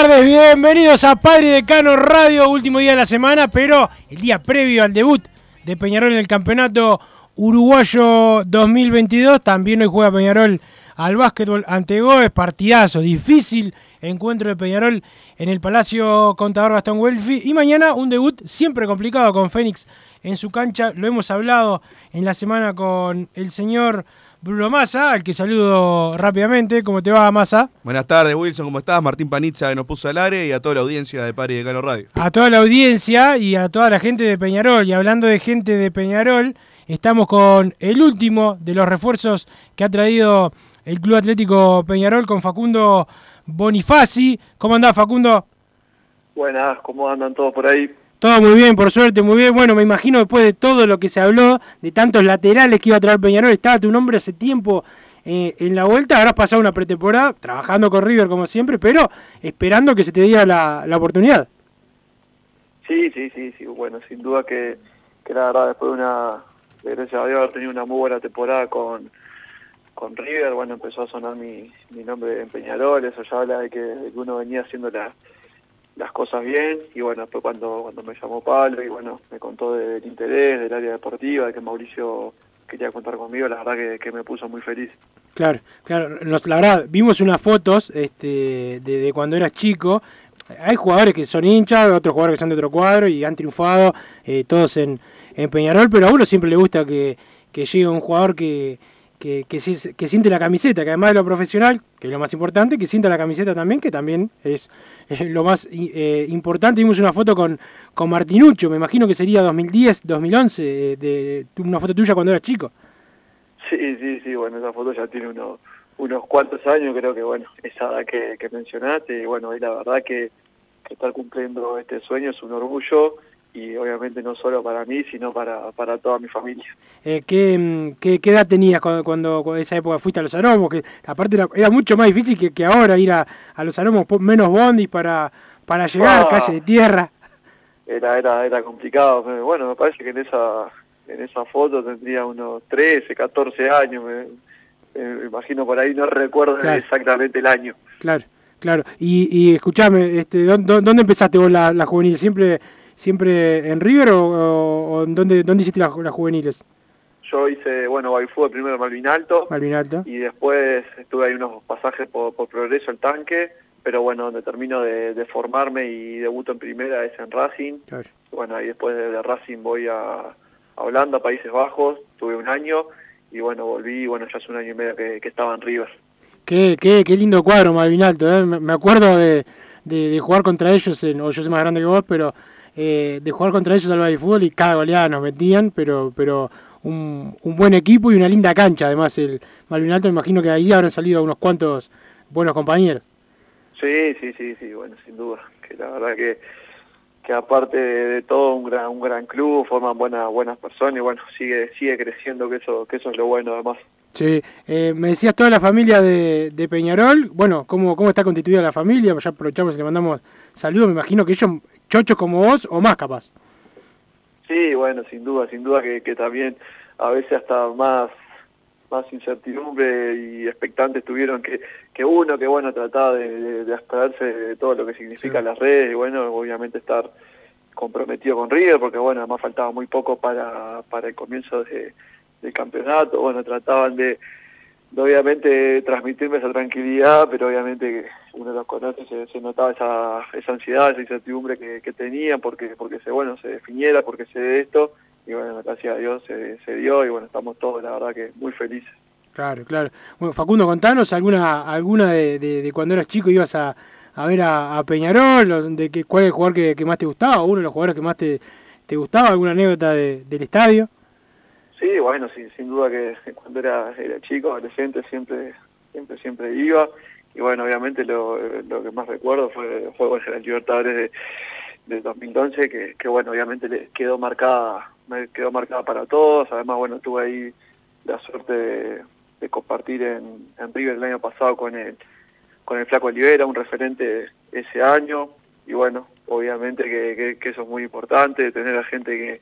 Tardes, bienvenidos a Padre Decano Radio, último día de la semana, pero el día previo al debut de Peñarol en el Campeonato Uruguayo 2022. También hoy juega Peñarol al básquetbol ante Goes, partidazo, difícil encuentro de Peñarol en el Palacio Contador Gastón Welfi. Y mañana un debut siempre complicado con Fénix en su cancha. Lo hemos hablado en la semana con el señor Bruno Massa, al que saludo rápidamente. ¿Cómo te va, Massa? Buenas tardes, Wilson, ¿cómo estás? Martín Panizza, que nos puso al aire, y a toda la audiencia de Padre y Decano Radio. A toda la audiencia y a toda la gente de Peñarol. Y hablando de gente de Peñarol, estamos con el último de los refuerzos que ha traído el Club Atlético Peñarol con Facundo Bonifaci. ¿Cómo andás, Facundo? Buenas, ¿cómo andan todos por ahí? Todo muy bien, por suerte, muy bien. Bueno, me imagino después de todo lo que se habló, de tantos laterales que iba a traer Peñarol, estaba tu nombre hace tiempo eh, en la vuelta, habrás pasado una pretemporada trabajando con River como siempre, pero esperando que se te diera la, la oportunidad. Sí, sí, sí, sí, bueno, sin duda que, que la verdad después de una, gracias a Dios haber tenido una muy buena temporada con, con River, bueno, empezó a sonar mi, mi nombre en Peñarol, eso ya habla de que uno venía haciendo la, las cosas bien, y bueno, después cuando, cuando me llamó Pablo y bueno, me contó del interés, del área deportiva, de que Mauricio quería contar conmigo, la verdad que, que me puso muy feliz. Claro, claro. La verdad, vimos unas fotos este, de, de cuando eras chico. Hay jugadores que son hinchas, otros jugadores que son de otro cuadro y han triunfado, eh, todos en, en Peñarol, pero a uno siempre le gusta que, que llegue un jugador que, que, que, que siente la camiseta, que además de lo profesional, que es lo más importante, que sienta la camiseta también, que también es lo más eh, importante. Vimos una foto con, con Martinucho, me imagino que sería 2010, 2011, eh, de, una foto tuya cuando eras chico. Sí, sí, sí, bueno, esa foto ya tiene unos, unos cuantos años, creo que bueno, esa edad que, que mencionaste, y bueno, y la verdad que estar cumpliendo este sueño es un orgullo, y obviamente no solo para mí, sino para, para toda mi familia. Eh, ¿qué, mm, qué, qué edad tenías cuando, cuando, esa época fuiste a los aromos? Que aparte era, era mucho más difícil que, que ahora ir a, a los aromos, menos bondis para, para llegar, Ah. calle de tierra. Era, era, era complicado, bueno, me parece que en esa, en esa foto tendría unos 13, 14 años, me, me imagino por ahí, no recuerdo Claro. exactamente el año. Claro, claro. Y, y escuchame, este, ¿dó- dó- ¿dónde empezaste vos la, la juvenil? ¿Siempre, ¿Siempre en River o, o- o en dónde, dónde hiciste las, las juveniles? Yo hice, bueno, Baifútbol primero en Malvin Alto, Malvin Alto. y después estuve ahí unos pasajes por, por Progreso, el tanque, pero bueno, donde termino de, de formarme y debuto en primera es en Racing. Claro. Bueno, ahí después de, de Racing voy a, a Holanda, Países Bajos, tuve un año y bueno, volví, bueno, ya hace un año y medio que, que estaba en River. Qué, qué, qué lindo cuadro Malvin Alto, ¿eh? me me acuerdo de, de, de jugar contra ellos, en, o yo soy más grande que vos, pero eh, de jugar contra ellos al fútbol y cada goleada nos metían, pero pero un, un buen equipo y una linda cancha, además el Malvin Alto, me imagino que ahí habrán salido unos cuantos buenos compañeros. Sí, sí, sí, sí, bueno, sin duda, que la verdad que, que aparte de, de todo un gran, un gran club, forman buenas, buenas personas y bueno, sigue, sigue creciendo, que eso, que eso es lo bueno además. Sí, eh, me decías toda la familia de, de Peñarol, bueno, ¿cómo, ¿cómo está constituida la familia? Ya aprovechamos y le mandamos saludos, me imagino que ellos, chochos como vos o más capaz. Sí, bueno, sin duda, sin duda que, que también a veces hasta más más incertidumbre y expectantes tuvieron que, que uno, que bueno, trataba de, de, de abstraerse de todo lo que significa Sí. las redes y bueno, obviamente estar comprometido con River, porque bueno, además faltaba muy poco para, para el comienzo de- del campeonato, bueno, trataban de, de obviamente transmitirme esa tranquilidad, pero obviamente uno los conoce, se, notaba esa, esa ansiedad, esa incertidumbre que, que tenían, porque, porque se, bueno, se definiera, porque se dé esto, y bueno, gracias a Dios se, se dio, y bueno, estamos todos, la verdad que muy felices. Claro, claro. Bueno, Facundo, contanos alguna alguna de, de- cuando eras chico ibas a, a ver a, Peñarol, de que, cuál es el jugador que, más te gustaba, uno de los jugadores que más te, te gustaba, alguna anécdota de- del estadio. Sí, bueno, sí, sin duda que cuando era, era chico, adolescente, siempre, siempre, siempre iba. Y bueno, obviamente lo, lo que más recuerdo fue fue bueno, la Libertadores de, de 2011, que, que bueno, obviamente le quedó marcada, me quedó marcada para todos. Además, bueno, tuve ahí la suerte de, de compartir en, en River el año pasado con el, con el Flaco Olivera, un referente ese año. Y bueno, obviamente que, que, que eso es muy importante, tener a gente que,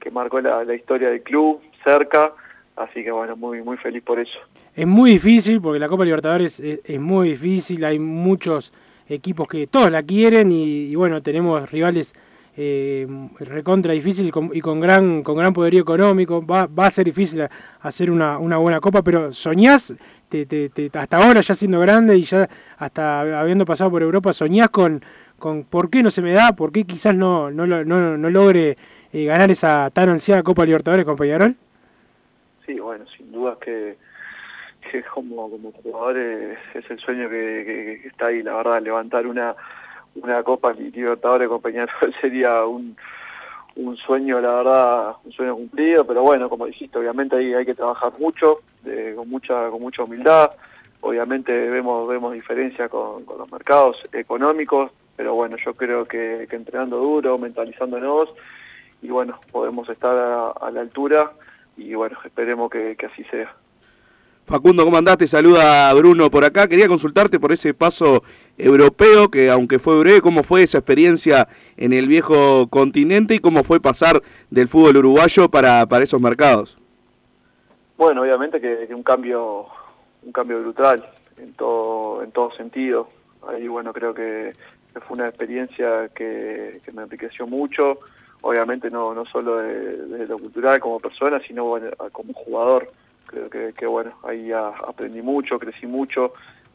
que marcó la, historia del club cerca, así que bueno, muy muy feliz por eso. Es muy difícil porque la Copa Libertadores es, muy difícil, hay muchos equipos que todos la quieren y, bueno, tenemos rivales eh, recontra difíciles y con, gran con gran poderío económico. Va, va a ser difícil hacer una, una buena Copa, pero soñás, te, te- te- hasta ahora ya siendo grande y ya hasta habiendo pasado por Europa, soñás con, con por qué no se me da, por qué quizás no, no, no, no logre eh, ganar esa tan ansiada Copa Libertadores con Peñarol. Sí, bueno, sin duda que, que como, como jugador es, es el sueño que, está ahí, la verdad, levantar una, una Copa Libertadores con Peñarol sería un, un sueño, la verdad, un sueño cumplido, pero bueno, como dijiste, obviamente ahí hay que trabajar mucho, de- con mucha con mucha humildad, obviamente vemos vemos diferencias con, con los mercados económicos, pero bueno, yo creo que, que entrenando duro, mentalizándonos, y bueno, podemos estar a, a la altura, y bueno, esperemos que, que así sea. Facundo, ¿cómo andás? Te saluda Bruno por acá. Quería consultarte por ese paso europeo, que aunque fue breve, ¿cómo fue esa experiencia en el viejo continente y cómo fue pasar del fútbol uruguayo para, para esos mercados? Bueno, obviamente que, que un cambio un cambio brutal en todo en todo sentido. Ahí bueno, creo que, que fue una experiencia que, que me enriqueció mucho, obviamente no no solo de, de lo cultural como persona, sino bueno, como jugador. Creo que, que bueno, ahí a- aprendí mucho, crecí mucho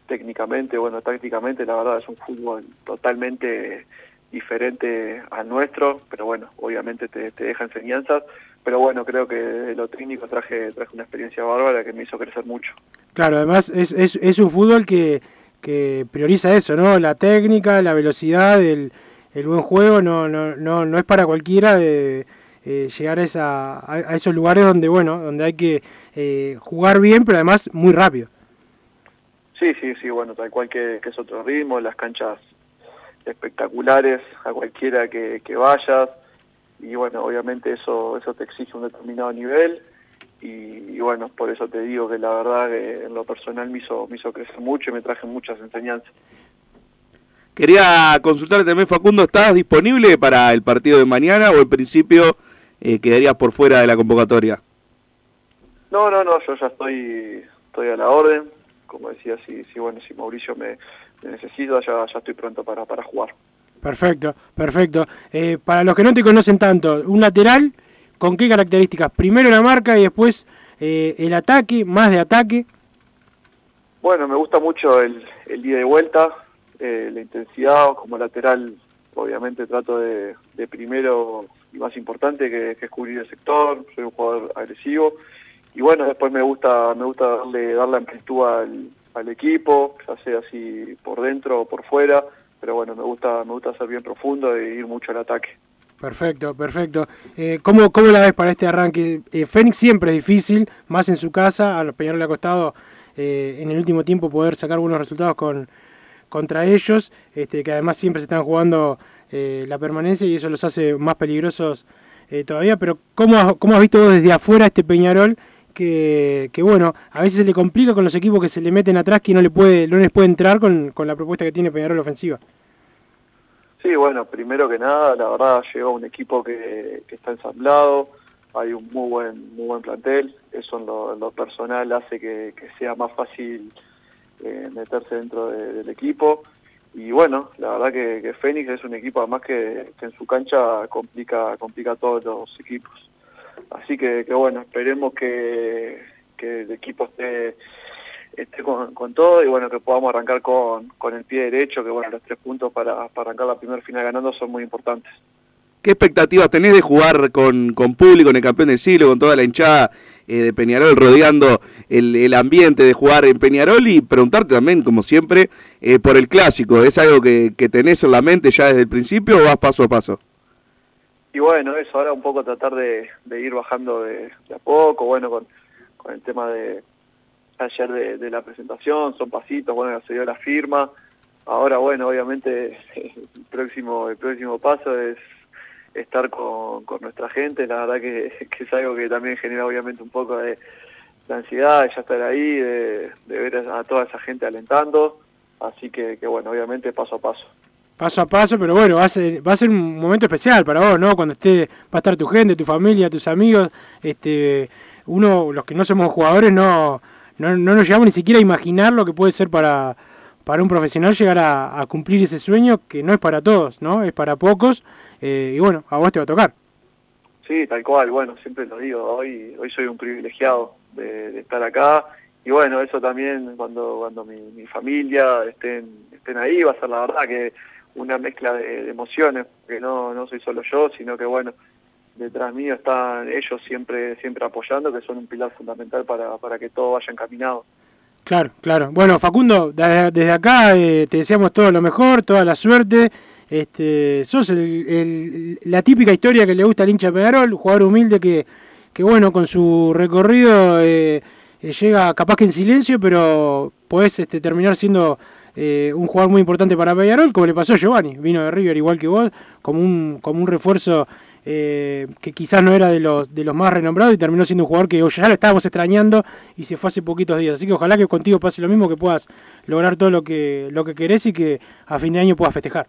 técnicamente, bueno, tácticamente, la verdad es un fútbol totalmente diferente al nuestro, pero bueno, obviamente te, te deja enseñanzas, pero bueno, creo que de lo técnico traje, traje una experiencia bárbara que me hizo crecer mucho. Claro, además es, es, es un fútbol que, que prioriza eso, ¿no? La técnica, la velocidad, el, el buen juego, no, no, no, no es para cualquiera eh, eh, llegar a, esa, a, esos lugares donde, bueno, donde hay que eh, jugar bien, pero además muy rápido. Sí, sí, sí, bueno, tal cual que, que es otro ritmo, las canchas espectaculares a cualquiera que, que vayas y bueno, obviamente eso eso te exige un determinado nivel y, y bueno, por eso te digo que la verdad que en lo personal me hizo, me hizo crecer mucho y me traje muchas enseñanzas. Quería consultarte también, Facundo, ¿estás disponible para el partido de mañana o en principio eh, quedarías por fuera de la convocatoria? No, no, no, yo ya estoy estoy a la orden, como decía, si, si bueno, si Mauricio me, me necesita, ya, ya estoy pronto para, para jugar. Perfecto, perfecto. Eh, para los que no te conocen tanto, un lateral, ¿con qué características? Primero la marca y después eh, el ataque, más de ataque. Bueno, me gusta mucho el, el ida y vuelta, eh, la intensidad como lateral, obviamente trato de, de primero y más importante que, es cubrir el sector, soy un jugador agresivo y bueno, después me gusta me gusta darle, darle amplitud al, al equipo, ya sea así por dentro o por fuera, pero bueno, me gusta me gusta ser bien profundo e ir mucho al ataque. Perfecto, perfecto. Eh, ¿cómo, ¿Cómo la ves para este arranque? Eh, Fénix siempre es difícil, más en su casa, a los Peñarol le ha costado eh, en el último tiempo poder sacar buenos resultados con, contra ellos, este, que además siempre se están jugando eh, la permanencia y eso los hace más peligrosos eh, todavía, pero ¿cómo, has- ¿cómo has visto desde afuera este Peñarol? Que, que bueno, a veces se le complica con los equipos que se le meten atrás que no, le puede, no les puede entrar con, con la propuesta que tiene Peñarol ofensiva. Sí, bueno, primero que nada, la verdad llegó un equipo que, está ensamblado, hay un muy buen muy buen plantel, eso en lo, personal hace que sea más fácil eh, meterse dentro de- del equipo. Y bueno, la verdad que, que Fénix es un equipo además que, que en su cancha complica complica a todos los equipos. Así que, que bueno, esperemos que, que el equipo esté, esté con, con todo y bueno, que podamos arrancar con, con el pie derecho, que bueno, los tres puntos para, para arrancar la primera final ganando son muy importantes. ¿Qué expectativas tenés de jugar con, con público en el campeón del siglo, con toda la hinchada eh, de Peñarol rodeando el, el ambiente de jugar en Peñarol? Y preguntarte también, como siempre, eh, por el clásico. ¿Es algo que, que tenés en la mente ya desde el principio o vas paso a paso? Y bueno, eso, ahora un poco tratar de, de ir bajando de, de a poco, bueno, con, con el tema de ayer de, de la presentación, son pasitos, bueno, se dio la firma, ahora bueno, obviamente el próximo, el próximo paso es estar con, con nuestra gente, la verdad que, es algo que también genera obviamente un poco de, ansiedad, de ya estar ahí, de, ver a toda esa gente alentando, así que, que bueno, obviamente paso a paso. paso a paso, pero bueno, va a ser, va a ser un momento especial para vos, ¿no? Cuando esté, va a estar tu gente, tu familia, tus amigos, este, uno, los que no somos jugadores, no, no, no nos llegamos ni siquiera a imaginar lo que puede ser para, para un profesional llegar a cumplir ese sueño que no es para todos, ¿no? Es para pocos, eh, y bueno, a vos te va a tocar. Sí, tal cual, bueno, siempre lo digo, hoy, hoy soy un privilegiado de, de estar acá y bueno, eso también cuando, cuando mi, mi familia estén, estén ahí va a ser la verdad que una mezcla de, de emociones, que no, no soy solo yo, sino que bueno, detrás mío están ellos siempre, siempre apoyando, que son un pilar fundamental para, para que todo vaya encaminado. Claro, claro. Bueno, Facundo, desde acá eh, te deseamos todo lo mejor, toda la suerte. Este, sos la típica historia que le gusta al hincha Peñarol, jugador humilde que, que bueno, con su recorrido eh, eh, llega capaz que en silencio, pero podés este, terminar siendo eh, un jugador muy importante para Peñarol, como le pasó a Giovanni, vino de River igual que vos, como un, como un refuerzo que quizás no era de los, de los más renombrados y terminó siendo un jugador que ya lo estábamos extrañando y se fue hace poquitos días. Así que ojalá que contigo pase lo mismo, que puedas lograr todo lo que, lo que querés y que a fin de año puedas festejar.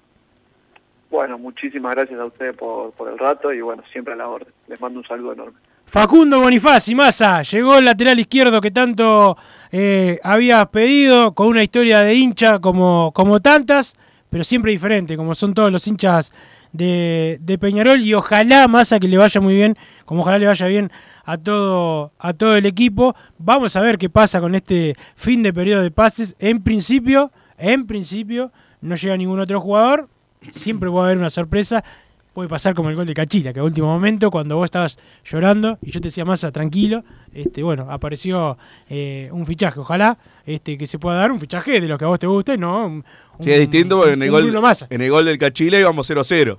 Bueno, muchísimas gracias a ustedes por, por el rato y bueno, siempre a la orden. Les mando un saludo enorme. Facundo Bonifaci, Massa, llegó el lateral izquierdo que tanto eh, habías pedido, con una historia de hincha como, como tantas, pero siempre diferente, como son todos los hinchas de, de Peñarol, y ojalá Massa que le vaya muy bien, como ojalá le vaya bien a todo, a todo el equipo. Vamos a ver qué pasa con este fin de periodo de pases. En principio, en principio, no llega ningún otro jugador, siempre puede haber una sorpresa. Puede pasar como el gol de Cachila, que a último momento, cuando vos estabas llorando y yo te decía Massa, tranquilo, este, bueno, apareció eh, un fichaje. Ojalá este, que se pueda dar un fichaje de lo que a vos te guste, ¿no? Un- Sí, es un- distinto porque en el, un gol, en el gol del Cachila íbamos 0 a 0.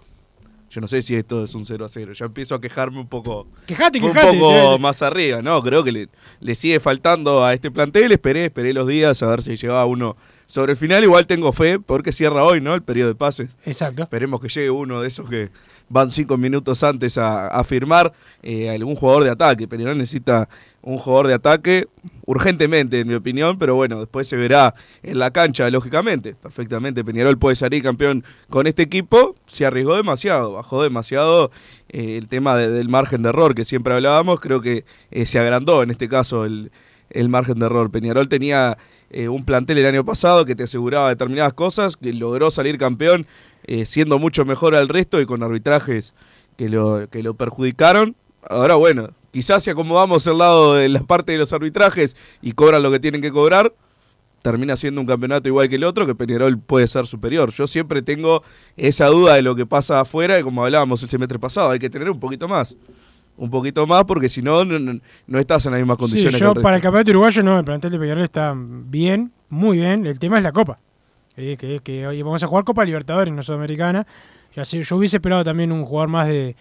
Yo no sé si esto es un 0 a 0. Ya empiezo a quejarme un poco, Quejate, un quejate. poco eh, más arriba. No, creo que le, le sigue faltando a este plantel. Esperé, esperé los días a ver si llegaba uno sobre el final. Igual tengo fe porque cierra hoy, ¿no? El periodo de pases. Exacto. Esperemos que llegue uno de esos que van cinco minutos antes a, a firmar eh, algún jugador de ataque. Peñarol necesita un jugador de ataque urgentemente, en mi opinión, pero bueno, después se verá en la cancha, lógicamente. Perfectamente, Peñarol puede salir campeón con este equipo. Se arriesgó demasiado, bajó demasiado eh, el tema de- del margen de error que siempre hablábamos. Creo que eh, se agrandó en este caso el, el margen de error. Peñarol tenía eh, un plantel el año pasado que te aseguraba determinadas cosas, que logró salir campeón eh, siendo mucho mejor al resto y con arbitrajes que lo, que lo perjudicaron. Ahora bueno, quizás si acomodamos el lado de la parte de los arbitrajes y cobran lo que tienen que cobrar, termina siendo un campeonato igual que el otro, que Peñarol puede ser superior. Yo siempre tengo esa duda de lo que pasa afuera, y como hablábamos el semestre pasado, hay que tener un poquito más. Un poquito más, porque si no, no, no- estás en las mismas Sí, condiciones. yo que el para el campeonato uruguayo no, el plantel de Peñarol está bien, muy bien. El tema es la Copa. Eh, que, que hoy vamos a jugar Copa Libertadores, no Sudamericana. Ya sé, yo hubiese esperado también un jugador más de,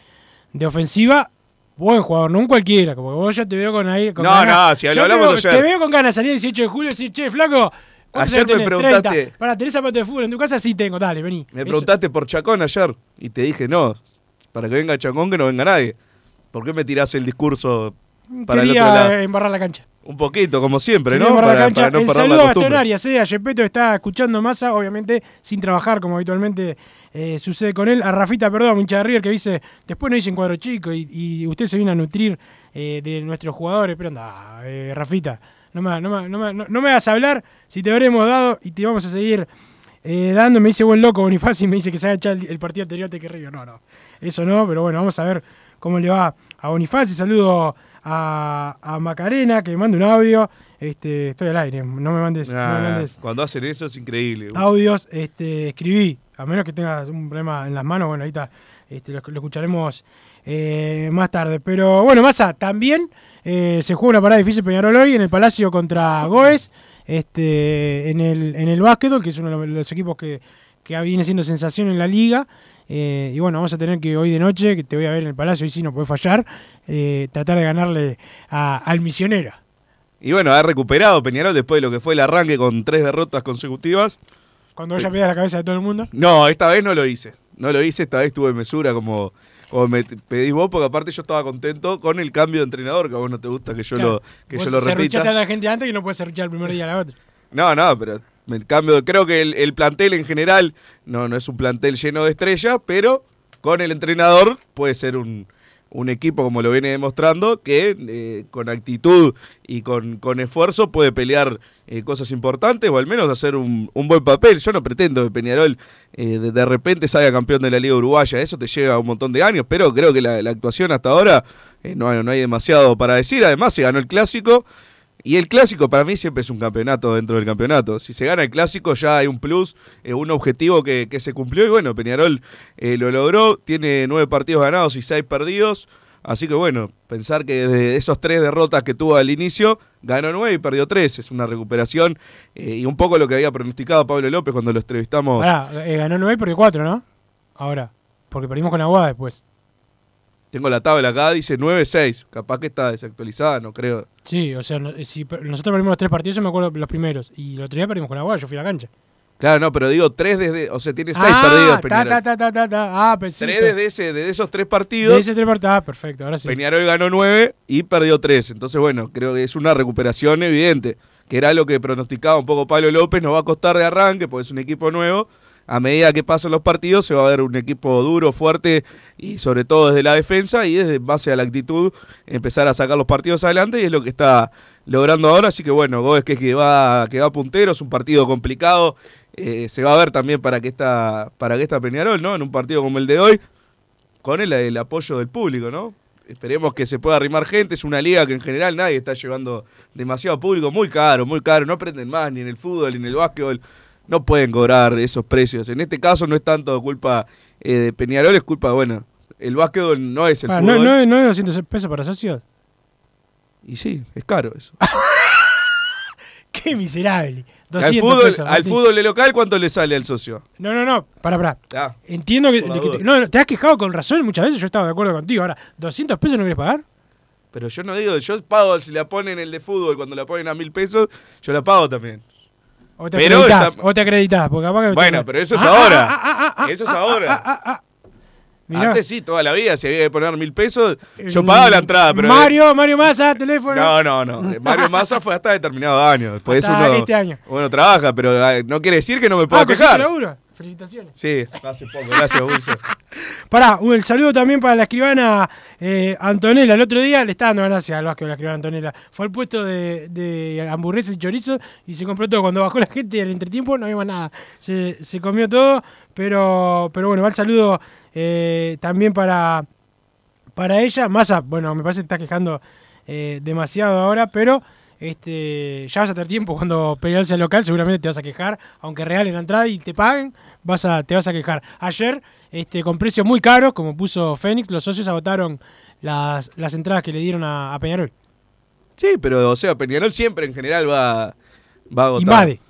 de ofensiva. Buen jugador, no un cualquiera, como que vos ya te veo con ahí. Con No, ganas- no, si Yo te hablamos veo- ayer. Te veo con ganas salir el 18 de julio y decir, che, flaco. ¿cuántos Ayer me preguntaste- 30. Para, ¿tenés zapatos de fútbol en tu casa? Sí tengo, dale, vení. Me Eso- preguntaste por Chacón ayer y te dije, no, para que venga Chacón que no venga nadie. ¿Por qué me tirás el discurso para el otro Quería lado. embarrar la cancha. Un poquito, como siempre, Quería ¿no? embarrar la Para, cancha. para no el saludo la a Gastón. Arias, eh, a Yepeto está escuchando masa, obviamente sin trabajar como habitualmente eh, sucede con él. A Rafita, perdón, hincha de River, que dice, después nos dicen cuadro chico y, y usted se viene a nutrir eh, de nuestros jugadores. Pero anda, eh, Rafita, no me, no, me, no, me, no- me hagas hablar si te habremos dado y te vamos a seguir eh, dando. Me dice buen loco Bonifacio y me dice que se ha echado el, el partido anterior te que. No, no, eso no, pero bueno, vamos a ver cómo le va a Bonifacio. Saludo a, a Macarena, que me manda un audio. Este, estoy al aire, no me mandes, no me Ah, mandes cuando hacen eso es increíble. audios. Este, escribí, a menos que tengas un problema en las manos, bueno, ahorita este, lo, lo escucharemos eh, más tarde. Pero bueno, Massa, también eh, se juega una parada difícil Peñarol hoy en el Palacio contra Goes, este, en el, en el básquetbol, que es uno de los equipos que, que viene siendo sensación en la liga. Eh, y bueno, vamos a tener que hoy de noche, que te voy a ver en el Palacio y si no puede fallar, eh, tratar de ganarle a- al misionero. Y bueno, ha recuperado Peñarol después de lo que fue el arranque con tres derrotas consecutivas. Cuando vaya a pegar la cabeza de todo el mundo. No, esta vez no lo hice. No lo hice, esta vez tuve mesura como, como me pedís vos, porque aparte yo estaba contento con el cambio de entrenador, que a vos no te gusta que yo Claro, lo, que vos yo lo serruchaste a repita. la gente antes que no puede serruchar el primer día a la otra. No, no, pero cambio, creo que el, el plantel en general no, no es un plantel lleno de estrellas, pero con el entrenador puede ser un, un equipo, como lo viene demostrando, que eh, con actitud y con, con esfuerzo puede pelear eh, cosas importantes o al menos hacer un, un buen papel. Yo no pretendo que Peñarol eh, de, de repente salga campeón de la Liga Uruguaya, eso te lleva un montón de años, pero creo que la, la actuación hasta ahora eh, no, no hay demasiado para decir. Además, se ganó el clásico. Y el clásico para mí siempre es un campeonato dentro del campeonato. Si se gana el clásico ya hay un plus, eh, un objetivo que, que se cumplió y bueno, Peñarol eh, lo logró, tiene nueve partidos ganados y seis perdidos. Así que bueno, pensar que de esos tres derrotas que tuvo al inicio, ganó nueve y perdió tres. Es una recuperación eh, y un poco lo que había pronosticado Pablo López cuando lo entrevistamos. Eh, ganó 9 y perdió 4, ¿no? Ahora. Porque perdimos con Aguada después. Tengo la tabla acá, dice 9-6. Capaz que está desactualizada, no creo. Sí, o sea, no- si nosotros perdimos los tres partidos, yo me acuerdo los primeros. Y el otro día perdimos con Aguada, yo fui a la cancha. Claro, no, pero digo tres desde. O sea, tiene seis ah, perdidos Peñarol. ta. Ah, pensé. Tres desde, ese, desde esos tres partidos. de ese tres partidos. Ah, perfecto, ahora sí. Peñarol ganó 9 y perdió 3. Entonces, bueno, creo que es una recuperación evidente, que era lo que pronosticaba un poco Pablo López. Nos va a costar de arranque, porque es un equipo nuevo. A medida que pasan los partidos, se va a ver un equipo duro, fuerte y sobre todo desde la defensa y desde base a la actitud empezar a sacar los partidos adelante y es lo que está logrando ahora. Así que bueno, Gómez que, va, que va puntero, es un partido complicado. eh, se va a ver también para que está para que está Peñarol, ¿no? En un partido como el de hoy, con el, el apoyo del público, ¿no? Esperemos que se pueda arrimar gente. Es una liga que en general nadie está llevando demasiado público. Muy caro, muy caro. No aprenden más ni en el fútbol ni en el básquetbol. No pueden cobrar esos precios. En este caso no es tanto culpa eh, de Peñarol, es culpa, bueno, el básquetbol no es el Ah, no, fútbol. no, no es 200 pesos para socios. Y sí, es caro eso. Qué miserable. al 200 fútbol, pesos. al fútbol local, ¿cuánto le sale al socio? No, no, no. Para, para. Ah, Entiendo que, te, no, no, te has quejado con razón muchas veces. Yo estaba de acuerdo contigo. Ahora, ¿200 pesos no quieres pagar? pero yo no digo, yo pago si la ponen el de fútbol, cuando la ponen a mil pesos, yo la pago también. ¿O te Pero acreditas? está- ¿O te acreditas? Porque capaz que Bueno, pero eso es Ah, ahora. ah, ah, ah, Eso es ah, ahora. ah, ah, ah. Mirá. Antes sí, toda la vida, si había que poner mil pesos, yo Eh, pagaba la entrada, pero... Mario, Mario Massa, teléfono. No, no, no. Mario Massa fue hasta determinado año. Después Hasta uno, este año. uno trabaja, pero no quiere decir que no me pueda ah, ¿conseguiste quejar. Felicitaciones. Sí, hace poco, gracias, Bulso. Pará, el saludo también para la escribana eh, Antonella. El otro día le estaba dando gracias al Vasco de la escribana Antonella. Fue al puesto de, de hamburguesas y chorizo y se compró todo. Cuando bajó la gente al entretiempo no había más nada. Se, se comió todo, pero, pero bueno, va el saludo eh, también para, para ella. Massa, bueno, me parece que te estás quejando eh, demasiado ahora, pero este ya vas a tener tiempo cuando pelearse al local, seguramente te vas a quejar, aunque regalen la entrada y te paguen, vas a, te vas a quejar. Ayer, este, con precios muy caros, como puso Fénix, los socios agotaron las, las entradas que le dieron a, a Peñarol. Sí, pero, o sea, Peñarol siempre en general va, va a agotar. Invade.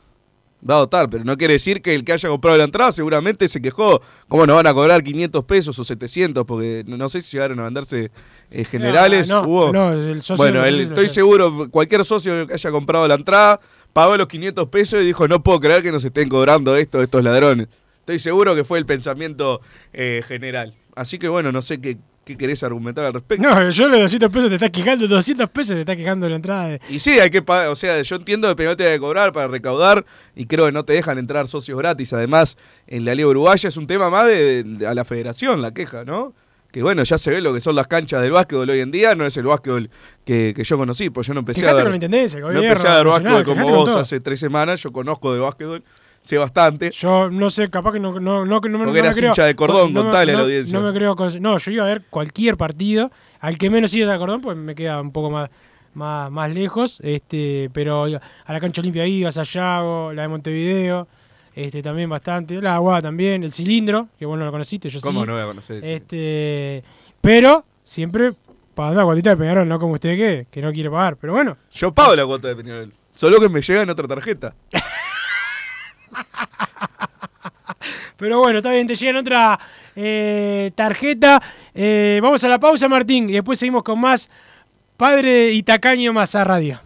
Va a agotar, pero no quiere decir que el que haya comprado la entrada seguramente se quejó. ¿Cómo nos van a cobrar 500 pesos o 700? Porque no, no sé si llegaron a venderse eh, generales. No, hubo. no, el socio- bueno, el- estoy seguro, cualquier socio que haya comprado la entrada pagó los 500 pesos y dijo, no puedo creer que nos estén cobrando esto estos ladrones. Estoy seguro que fue el pensamiento eh, general. Así que bueno, no sé qué, ¿Qué querés argumentar al respecto? No, yo los 200 pesos te estás quejando, 200 pesos te estás quejando de la entrada. de- Y sí, hay que pagar, o sea, yo entiendo que Peñarol te que cobrar para recaudar y creo que no te dejan entrar socios gratis. Además, en la Liga Uruguaya es un tema más de, de- a la federación la queja, ¿no? Que bueno, ya se ve lo que son las canchas del básquetbol hoy en día, no es el básquetbol que, que yo conocí, pues yo no empecé Quejate a ver, con la intendencia, no empecé a nacional, básquetbol como vos hace tres semanas, yo conozco de básquetbol, sé bastante. Yo no sé, capaz que no, no, no, que no, me- Porque no me eras creo. hincha de Cordón, no me- contale a la audiencia. No me creo. con- No, yo iba a ver cualquier partido. Al que menos iba de Cordón, pues me queda un poco más, más, más lejos. este Pero iba- a la cancha Olimpia iba, Sayago, la de Montevideo. Este, también bastante. La Aguada también, el cilindro, que vos no lo conociste, yo ¿Cómo sí. no voy a conocer eso? Este, pero siempre pagando la cuotita de Peñarol, no como usted que, que no quiere pagar. Pero bueno, Yo pago la cuota de Peñarol, solo que me llega en otra tarjeta. Pero bueno, está bien, te llegan otra eh, tarjeta. Eh, vamos a la pausa, Martín, y después seguimos con más Padre y Tacaño más a radio.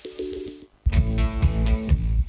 you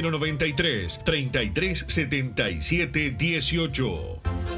093 3377 18.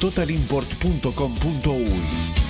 www.totalimport.com.uy.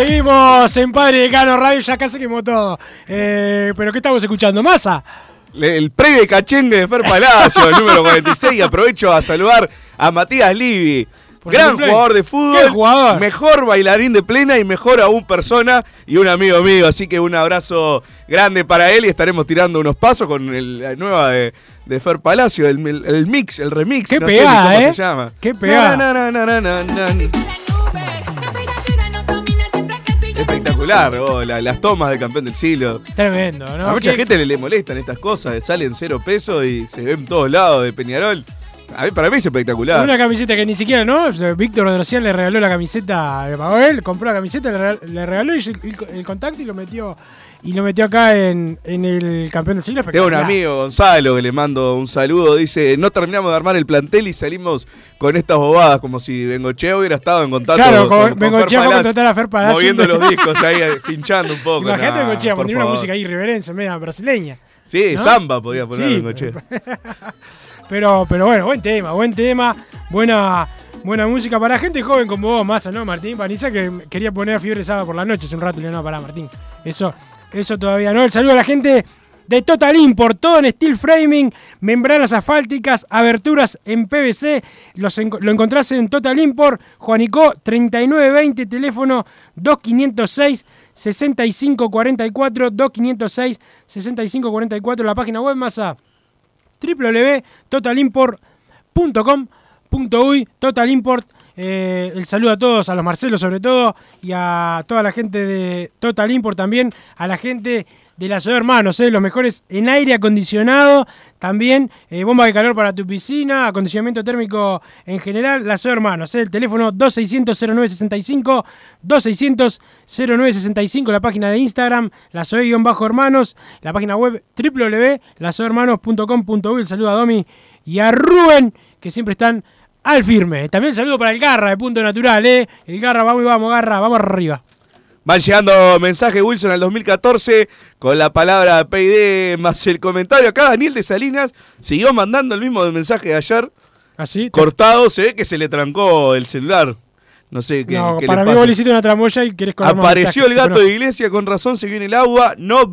Seguimos en Padre de Cano Radio, ya casi quemó todo. Eh, ¿Pero qué estamos escuchando? ¿Masa? El previo cachengue de Fer Palacio, el número 46. Aprovecho a saludar a Matías Livi. Gran jugador de ¿Qué fútbol, jugador? mejor bailarín de plena y mejor aún persona y un amigo mío. Así que un abrazo grande para él y estaremos tirando unos pasos con el- la nueva de, de Fer Palacio, el, el- el mix, el remix. Qué no sé ni cómo ¿eh? se llama. Qué pegada. Na, na, na, Espectacular, oh, la- las tomas del campeón del siglo. Tremendo, ¿no? A mucha ¿Qué- gente le, le molestan estas cosas, salen cero pesos y se ven en todos lados de Peñarol. A mí, para mí es espectacular. Una camiseta que ni siquiera, ¿no? Víctor Rodrocial le regaló la camiseta, le pagó él, compró la camiseta, le regal- le regaló el contacto y lo metió y lo metió acá en, en el campeón del siglo. Tengo un amigo, Gonzalo, que le mando un saludo. Dice: No terminamos de armar el plantel y salimos con estas bobadas, como si Bengochea hubiera estado en contacto Claro, con, con- Bengochea fue a contratar a Fer Palacio. Moviendo los discos ahí, eh, pinchando un poco. Imagínate Nah, Bengochea, poner una música ahí reverencia, media brasileña. Sí, ¿no? samba podía poner Sí, Bengochea. Pero, pero bueno, buen tema, buen tema, buena, buena música para gente joven como vos, Massa, ¿no? Martín Paniza, que quería poner fiebre sábado por la noche hace un rato y le no, pará, Martín. Eso, eso todavía no. El saludo a la gente de Total Import, todo en steel framing, membranas asfálticas, aberturas en PVC. Los lo encontrás en Total Import, Juanico 3920, teléfono 2506 6544 2506 6544, la página web Massa www.totalimport.com.uy Total Import. Eh, el saludo a todos, a los Marcelos sobre todo, y a toda la gente de Total Import también, a la gente de la Ciudad Hermanos, eh, los mejores en aire acondicionado, también eh, bomba de calor para tu piscina, acondicionamiento térmico en general, la Ciudad Hermanos, eh, el teléfono 2600-0965, 2600-0965, la página de Instagram, la hermanos la página web www.lasohermanos.com.uy, el saludo a Domi y a Rubén, que siempre están al firme. También saludo para el Garra de Punto Natural, ¿eh? El Garra, vamos y vamos, Garra, vamos arriba. Van llegando mensajes Wilson al 2014 con la palabra PID más el comentario. Acá Daniel de Salinas siguió mandando el mismo mensaje de ayer. Así. Cortado, se ve que se le trancó el celular. No sé qué, No, qué para mí vos le hiciste una tramoya y querés más Apareció el gato pero- de iglesia, con razón se viene el agua, no.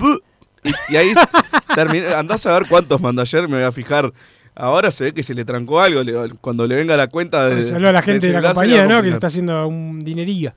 Y, y ahí terminé. Andás a ver cuántos mandó ayer, me voy a fijar. Ahora se ve que se le trancó algo. le- cuando le venga la cuenta de. A la gente de la celular, compañía, ¿no? Que está haciendo un dinerillo.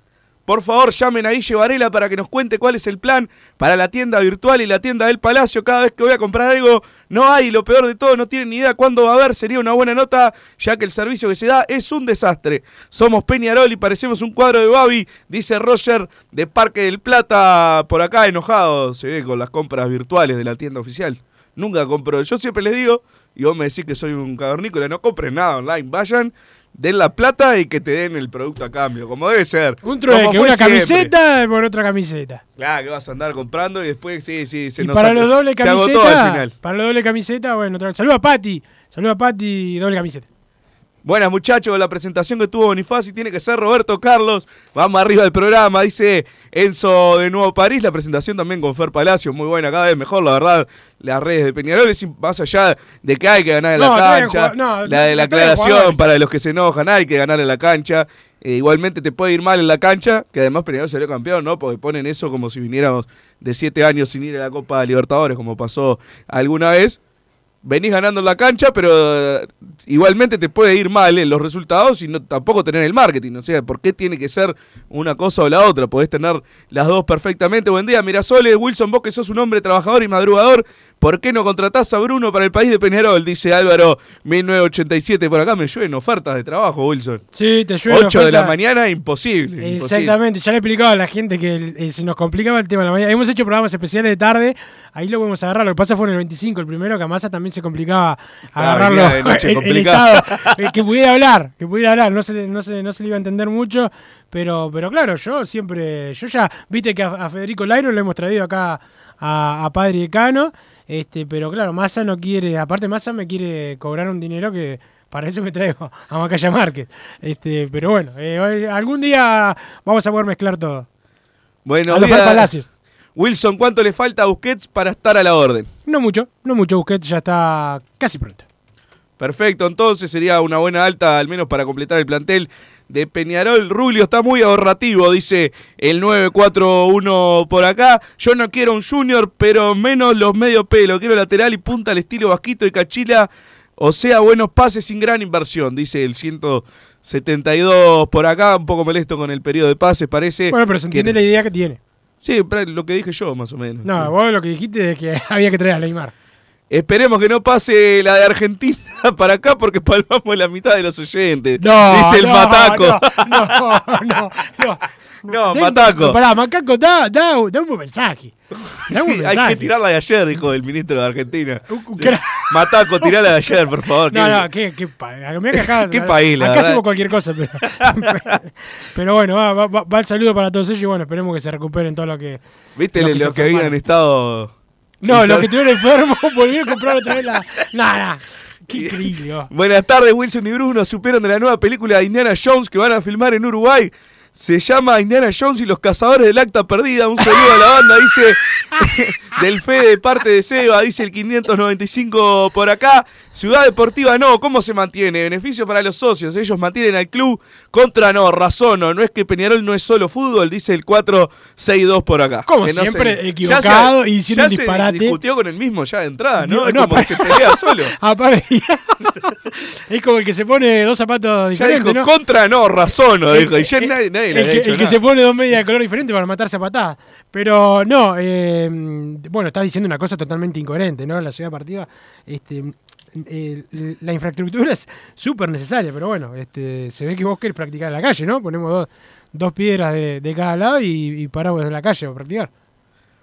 Por favor, llamen a Guille Varela para que nos cuente cuál es el plan para la tienda virtual y la tienda del Palacio. Cada vez que voy a comprar algo, no hay. Lo peor de todo, no tienen ni idea cuándo va a haber. Sería una buena nota, ya que el servicio que se da es un desastre. Somos Peñarol y parecemos un cuadro de Babi, dice Roger de Parque del Plata. Por acá enojado, se ve con las compras virtuales de la tienda oficial. Nunca compro. Yo siempre les digo, y vos me decís que soy un cavernícola, no compren nada online. Vayan, den la plata y que te den el producto a cambio, como debe ser. Un trueque, una siempre. camiseta por otra camiseta. Claro, que vas a andar comprando y después sí, sí, se y nos para los doble se agotó al camiseta, final. para los doble camiseta, bueno, otra vez. Saludos a Pati, saludos a Pati, doble camiseta. Buenas muchachos, la presentación que tuvo Bonifaci tiene que ser Roberto Carlos. Vamos arriba del programa, dice Enzo de Nuevo París. La presentación también con Fer Palacio, muy buena, cada vez mejor, la verdad. Las redes de Peñarol, es más allá de que hay que ganar en No, la cancha, no, la de la aclaración para los que se enojan, hay que ganar en la cancha. Eh, igualmente te puede ir mal en la cancha, que además Peñarol salió campeón, ¿no? Porque ponen eso como si viniéramos de siete años sin ir a la Copa Libertadores, como pasó alguna vez venís ganando en la cancha, pero eh, igualmente te puede ir mal en los resultados y no, tampoco tener el marketing. O sea, ¿por qué tiene que ser una cosa o la otra? Podés tener las dos perfectamente. Buen día, Mirasole, Wilson, vos que sos un hombre trabajador y madrugador, ¿por qué no contratás a Bruno para el país de Peñarol? Dice Álvaro 1987. Por acá me llueven ofertas de trabajo, Wilson. Sí, te llueve 8 de la mañana, imposible. imposible. Exactamente, ya le he explicado a la gente que eh, se nos complicaba el tema de la mañana. Hemos hecho programas especiales de tarde, ahí lo podemos agarrar. Lo que pasa fue en el 25, el primero, que a Massa también se complicaba agarrarlo. de noche el- el complicada. estado, eh, que pudiera hablar, que pudiera hablar. No se, le- no, se, no se le iba a entender mucho, pero, pero claro, yo siempre. Yo ya, viste que a, a Federico Lairo lo hemos traído acá a, a Padre Decano, este, pero claro, Massa no quiere. Aparte, Massa me quiere cobrar un dinero que. Para eso me traigo a Macaya Márquez. Este, pero bueno, eh, algún día vamos a poder mezclar todo. Bueno. Palacios. Wilson, ¿cuánto le falta a Busquets para estar a la orden? No mucho, no mucho. Busquets ya está casi pronto. Perfecto, entonces sería una buena alta, al menos para completar el plantel de Peñarol. Rulio está muy ahorrativo, dice el 941 por acá. Yo no quiero un junior, pero menos los medio pelo. Quiero lateral y punta al estilo Vasquito y Cachila. O sea, buenos pases sin gran inversión, dice el 172 por acá. Un poco molesto con el periodo de pases, parece. Bueno, pero se entiende la idea que tiene. Sí, lo que dije yo, más o menos. No, vos lo que dijiste es que había que traer a Neymar. Esperemos que no pase la de Argentina para acá porque palmamos la mitad de los oyentes. No, Dice el no, Mataco. No, no, no. no. Mataco. Pará, Macaco, da, da, da un buen mensaje. Da un buen Hay mensaje. que tirarla de ayer, dijo el ministro de Argentina. Sí. Mataco, tirala de ayer, por favor. No, no, qué, qué, que acá, ¿Qué país, la acá verdad? hacemos cualquier cosa, pero, pero bueno, va, va- va- va el saludo para todos ellos y bueno, esperemos que se recuperen todo lo que. ¿Viste lo lo que habían estado. No, los que estuvieron enfermos volvieron a comprar otra vez la. Nada, qué increíble. va. Buenas tardes, Wilson y Bruno. Supieron de la nueva película de Indiana Jones que van a filmar en Uruguay. Se llama Indiana Jones y los cazadores del acta perdida. Un saludo a la banda, dice del Fede de parte de Seba, dice el 595 por acá. Ciudad Deportiva no, ¿cómo se mantiene? Beneficio para los socios, ellos mantienen al club. Contra no, razono, no es que Peñarol no es solo fútbol, dice el 462 por acá. Como Que no siempre, se- equivocado ya y diciendo ya disparate. se discutió con el mismo ya de entrada, ¿no? Digo, Es no, como que se pelea solo. Es como el que se pone dos zapatos Ya diferentes, dijo, ¿no? contra no, dijo. Y ya el- nadie, nadie el, había que, el se pone dos medias de color diferente para matarse a patadas. Pero no, eh, bueno, estás diciendo una cosa totalmente incoherente, ¿no? La ciudad partida, este, eh, la infraestructura es súper necesaria, pero bueno, este, se ve que vos querés practicar en la calle, ¿no? Ponemos dos, dos piedras de, de cada lado y, y paramos en la calle a practicar.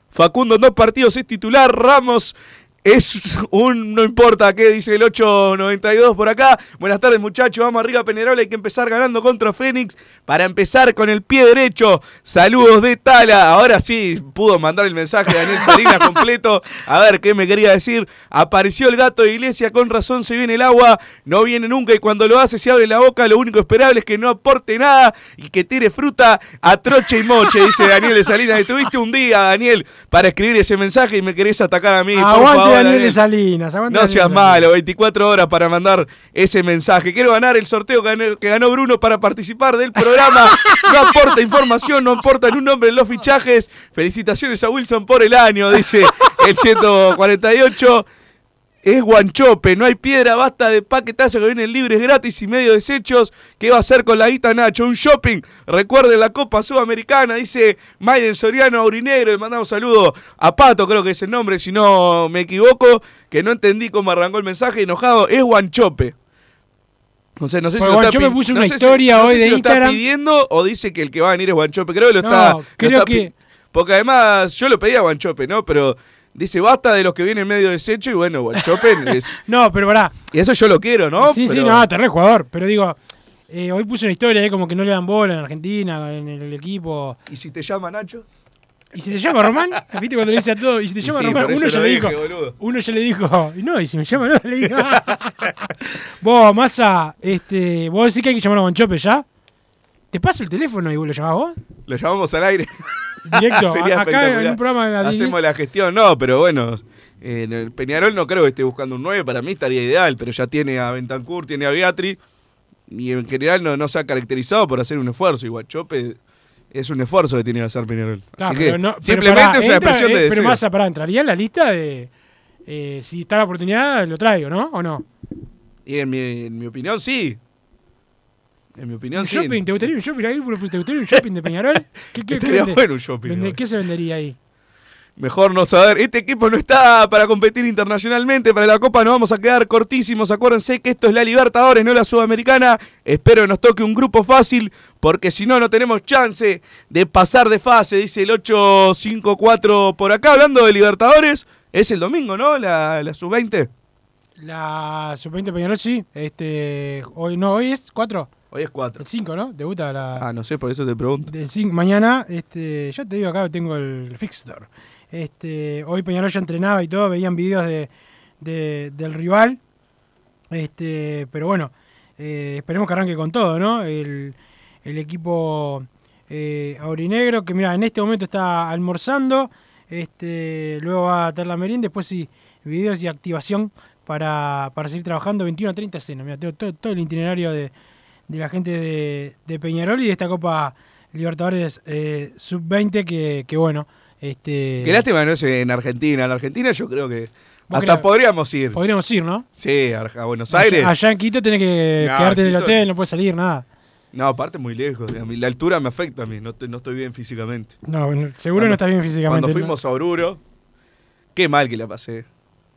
Facundo dos partidos es titular, Ramos es un no importa qué, dice el 892 por acá. Buenas tardes muchachos, vamos arriba Peñarol, hay que empezar ganando contra Fénix para empezar con el pie derecho. Saludos de Tala. Ahora sí pudo mandar el mensaje de Daniel Salinas completo. A ver qué me quería decir. Apareció el gato de iglesia, con razón se viene el agua, no viene nunca y cuando lo hace se abre la boca. Lo único esperable es que no aporte nada y que tire fruta a troche y moche, dice Daniel de Salinas. Tuviste un día, Daniel, para escribir ese mensaje y me querés atacar a mí. por favor, Daniel de Daniel. Salinas, aguante No seas malo, 24 horas para mandar ese mensaje. Quiero ganar el sorteo que ganó, que ganó Bruno para participar del programa. No aporta información, no aporta ni un nombre en los fichajes. Felicitaciones a Wilson por el año, dice el 148. Es guanchope, no hay piedra, basta de paquetazo que vienen libres, gratis y medio desechos. ¿Qué va a hacer con la guita Nacho? Un shopping. Recuerden la Copa Sudamericana, dice Maiden Soriano Aurinegro. Le mandamos saludo a Pato, creo que es el nombre, si no me equivoco, que no entendí cómo arrancó el mensaje. Enojado, es guanchope. No sé, no sé si lo está puso no una sé si- historia no sé hoy si de lo está pidiendo o dice que el que va a venir es Guanchope. Creo que lo No, está. lo creo está que- Porque además yo lo pedí a Guanchope, ¿no? Pero dice basta de los que vienen medio deshecho y bueno, Guanchope es. No, pero pará. Y eso yo lo quiero, ¿no? Sí, sí, no, terrible jugador. Pero digo, eh, hoy puso una historia ahí como que no le dan bola en Argentina, en el equipo. ¿Y si te llama Nacho? ¿Y si te llama Román? ¿Viste cuando le dice a todo? ¿Y si te llama sí, Román? Uno ya le dije, dijo. boludo. Uno ya le dijo. Y no, y si me llama, no le digo. vos, Massa, este, vos decís que hay que llamar a Guanchope ya. ¿Te paso el teléfono y vos lo llamás vos? Lo llamamos al aire. Directo, Sería acá en un programa de la Hacemos 10. la gestión, no, pero bueno. eh, Peñarol no creo que esté buscando un 9, para mí estaría ideal, pero ya tiene a Bentancur, tiene a Beatri, y en general no, no se ha caracterizado por hacer un esfuerzo. Y Guachope es un esfuerzo que tiene que hacer Peñarol. Claro, Así que pero no- pero simplemente pará, es una entra, expresión eh, de Pero deseo. Massa, pará, entraría en la lista de. eh, si está la oportunidad, lo traigo, ¿no? ¿O no? Y en mi, en mi opinión, sí. En mi opinión, ¿Un sí. shopping? ¿Te gustaría un shopping ahí? ¿Te gustaría un shopping de Peñarol? ¿Qué, qué, Estaría vende- bueno un shopping, vende- igual. ¿Qué se vendería ahí? Mejor no saber. Este equipo no está para competir internacionalmente. Para la Copa nos vamos a quedar cortísimos. Acuérdense que esto es la Libertadores, no la Sudamericana. Espero que nos toque un grupo fácil, porque si no, no tenemos chance de pasar de fase. Dice el 854 por acá. Hablando de Libertadores, es el domingo, ¿no? La, la sub-20. La sub-20 Peñarol, sí. Este, hoy no, hoy es 4. Hoy es 4. El 5, ¿no? Debuta la. Ah, no sé, por eso te pregunto. Del 5. Mañana, este, ya te digo acá, tengo el fixture. Este, hoy Peñarol ya entrenaba y todo, veían videos de, de- del rival. Este, pero bueno, eh, esperemos que arranque con todo, ¿no? El, el equipo eh, aurinegro, que mira, en este momento está almorzando. Este, luego va a tener la merienda, después sí, videos y activación para, para seguir trabajando. 21 a 30 cena. Mira, tengo todo, todo el itinerario de, de la gente de, de Peñarol y de esta Copa Libertadores eh, Sub-20 que, que bueno. Este, Qué lástima no es en Argentina. En Argentina yo creo que ¿Vos hasta podríamos ir. Podríamos ir, ¿no? Sí, a Buenos Aires. Allá, allá en Quito tenés que No, quedarte en el hotel, no puedes salir, nada. No, aparte muy lejos. La altura me afecta a mí. No, te- no estoy bien físicamente. No, seguro Cuando- no estás bien físicamente. Cuando fuimos a Oruro, qué mal que la pasé.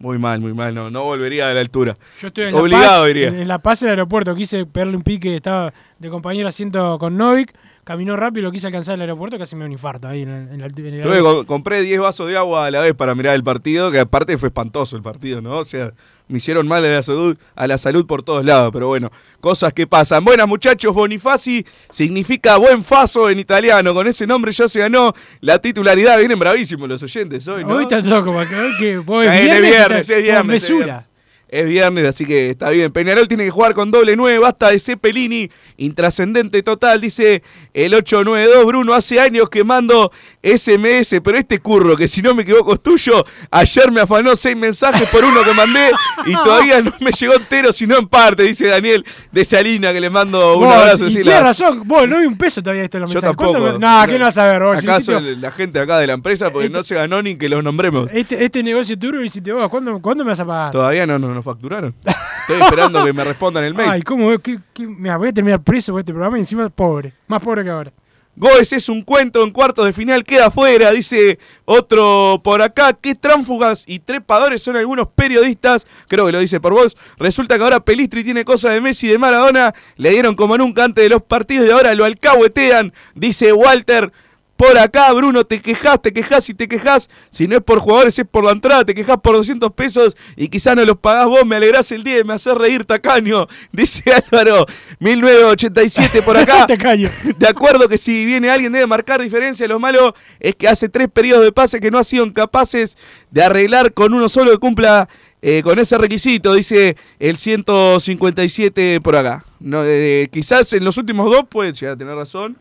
Muy mal, muy mal. No, no volvería a la altura. Yo estoy en Obligado, La Paz, diría. En, La Paz, el aeropuerto, quise pegarle un pique, estaba de compañero asiento con Novik, caminó rápido, lo quise alcanzar al aeropuerto, casi me dio un infarto ahí en, el- en la altu- en el Tuve- compré 10 vasos de agua a la vez para mirar el partido, que aparte fue espantoso el partido, ¿no? O sea, me hicieron mal a la salud, a la salud por todos lados, pero bueno, cosas que pasan. Buenas muchachos, Bonifaci significa buen faso en italiano, con ese nombre ya se ganó la titularidad, vienen bravísimos los oyentes hoy, ¿no? Hoy estás loco, hoy que es viernes, viernes, estás es viernes, mesura. Es viernes, así que está bien. Peñarol tiene que jugar con doble 9, basta de Cepelini, intrascendente total, dice el 892. Bruno, hace años que mando SMS, pero este curro, que si no me equivoco es tuyo, ayer me afanó seis mensajes por uno que mandé y todavía no me llegó entero, sino en parte, dice Daniel de Salina, que le mando un Vos, abrazo. y tienes razón, vos no vi un peso todavía esto en los Yo mensajes. tampoco. ¿Cuánto me- No, ¿qué no vas a ver vos? ¿Acaso la gente acá de la empresa? Porque no se ganó ni que los nombremos. este, este negocio turbio hiciste vos, ¿cuándo, ¿cuándo me vas a pagar? Todavía no no nos facturaron. Estoy esperando que me respondan el mail. Ay, ¿cómo? ¿Qué, qué? Mira, voy a terminar preso por este programa y encima pobre. Más pobre que ahora. Goes es un cuento en cuartos de final, queda fuera, dice otro por acá. ¿Qué tránfugas y trepadores son algunos periodistas? Creo que lo dice por vos. Resulta que ahora Pelistri tiene cosas de Messi y de Maradona. Le dieron como nunca antes de los partidos y ahora lo alcahuetean, dice Walter. Por acá, Bruno, te quejas, te quejas y te quejas. Si no es por jugadores, es por la entrada. Te quejas por 200 pesos y quizás no los pagás vos. Me alegrás el día y me haces reír, tacaño. Dice Álvaro, 1987 por acá. De acuerdo que si viene alguien debe marcar diferencia. Lo malo es que hace tres periodos de pase que no han sido capaces de arreglar con uno solo que cumpla eh, con ese requisito, dice el 157 por acá. No, eh, quizás en los últimos dos puede llegar a tener razón.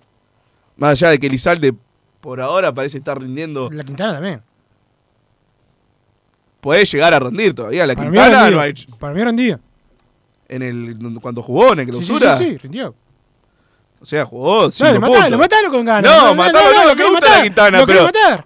Más allá de que Lizalde por ahora parece estar rindiendo. La Quintana también. Puede llegar a rendir todavía. La Para mí Quintana rendido. no ha hecho. Para mí rendido. En el, cuando jugó en el Sí, sí, clausura. sí, sí, rindió. O sea, jugó. No, lo mataron, puntos. lo mataron con ganas. No, mataron, no, lo me querés gusta la Quintana, lo pero. matar.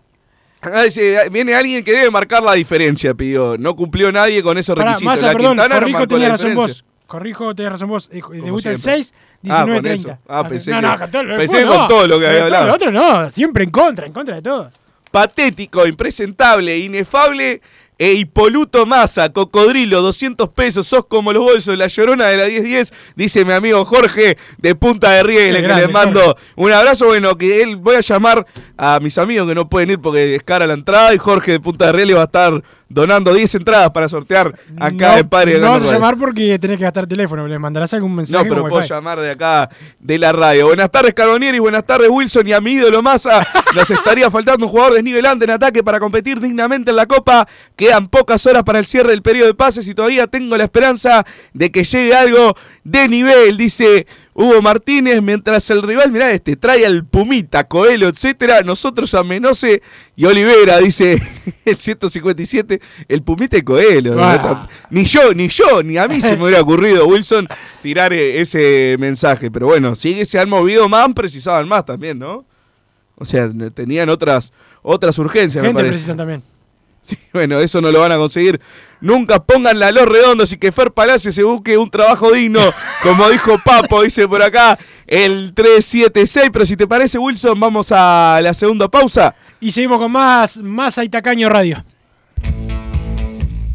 Acá dice, viene alguien que debe marcar la diferencia, pidió. No cumplió nadie con esos Pará, requisitos. Massa, la perdón, Quintana no marcó la tenías razón diferencia. vos. Corrijo, tenés razón vos. Eh, Debuta el siempre. 6, Ah, 19, con 30. eso. Ah, pensé no, que- no, con todo, pensé no, con todo lo que había hablado. Lo otro no, siempre en contra, en contra de todo. Patético, impresentable, inefable e hipoluto masa, cocodrilo, 200 pesos, sos como los bolsos, la llorona de la 1010, dice mi amigo Jorge de Punta de Qué que le mando un abrazo, bueno, que él voy a llamar a mis amigos que no pueden ir porque es cara la entrada y Jorge de Punta de Rieles va a estar donando 10 entradas para sortear acá no, en Padre de no vas a llamar porque tenés que gastar teléfono. ¿Le mandarás algún mensaje No, pero puedo llamar de acá de la radio. Buenas tardes, Carbonieri. Buenas tardes, Wilson. Y a mi ídolo Massa. Nos estaría faltando un jugador desnivelante en ataque para competir dignamente en la Copa. Quedan pocas horas para el cierre del periodo de pases y todavía tengo la esperanza de que llegue algo de nivel, dice Hugo Martínez. Mientras el rival, mirá este, trae al Pumita, Coelho, etcétera. Nosotros a Menose y Olivera, dice el 157. El Pumita y Coelho. Ah. Ni yo, ni yo, ni a mí se me hubiera ocurrido, Wilson, tirar eh, ese mensaje. Pero bueno, si se han movido más, precisaban más también, ¿no? O sea, tenían otras, otras urgencias, me Gente parece. precisan también. Sí, bueno, eso no lo van a conseguir. Nunca pónganla a los redondos y que Fer Palacio se busque un trabajo digno, como dijo Papo, dice por acá el 376. Pero si te parece, Wilson, vamos a la segunda pausa. Y seguimos con más, más Aitacaño Radio.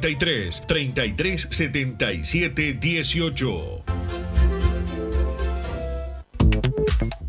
093 3377 18.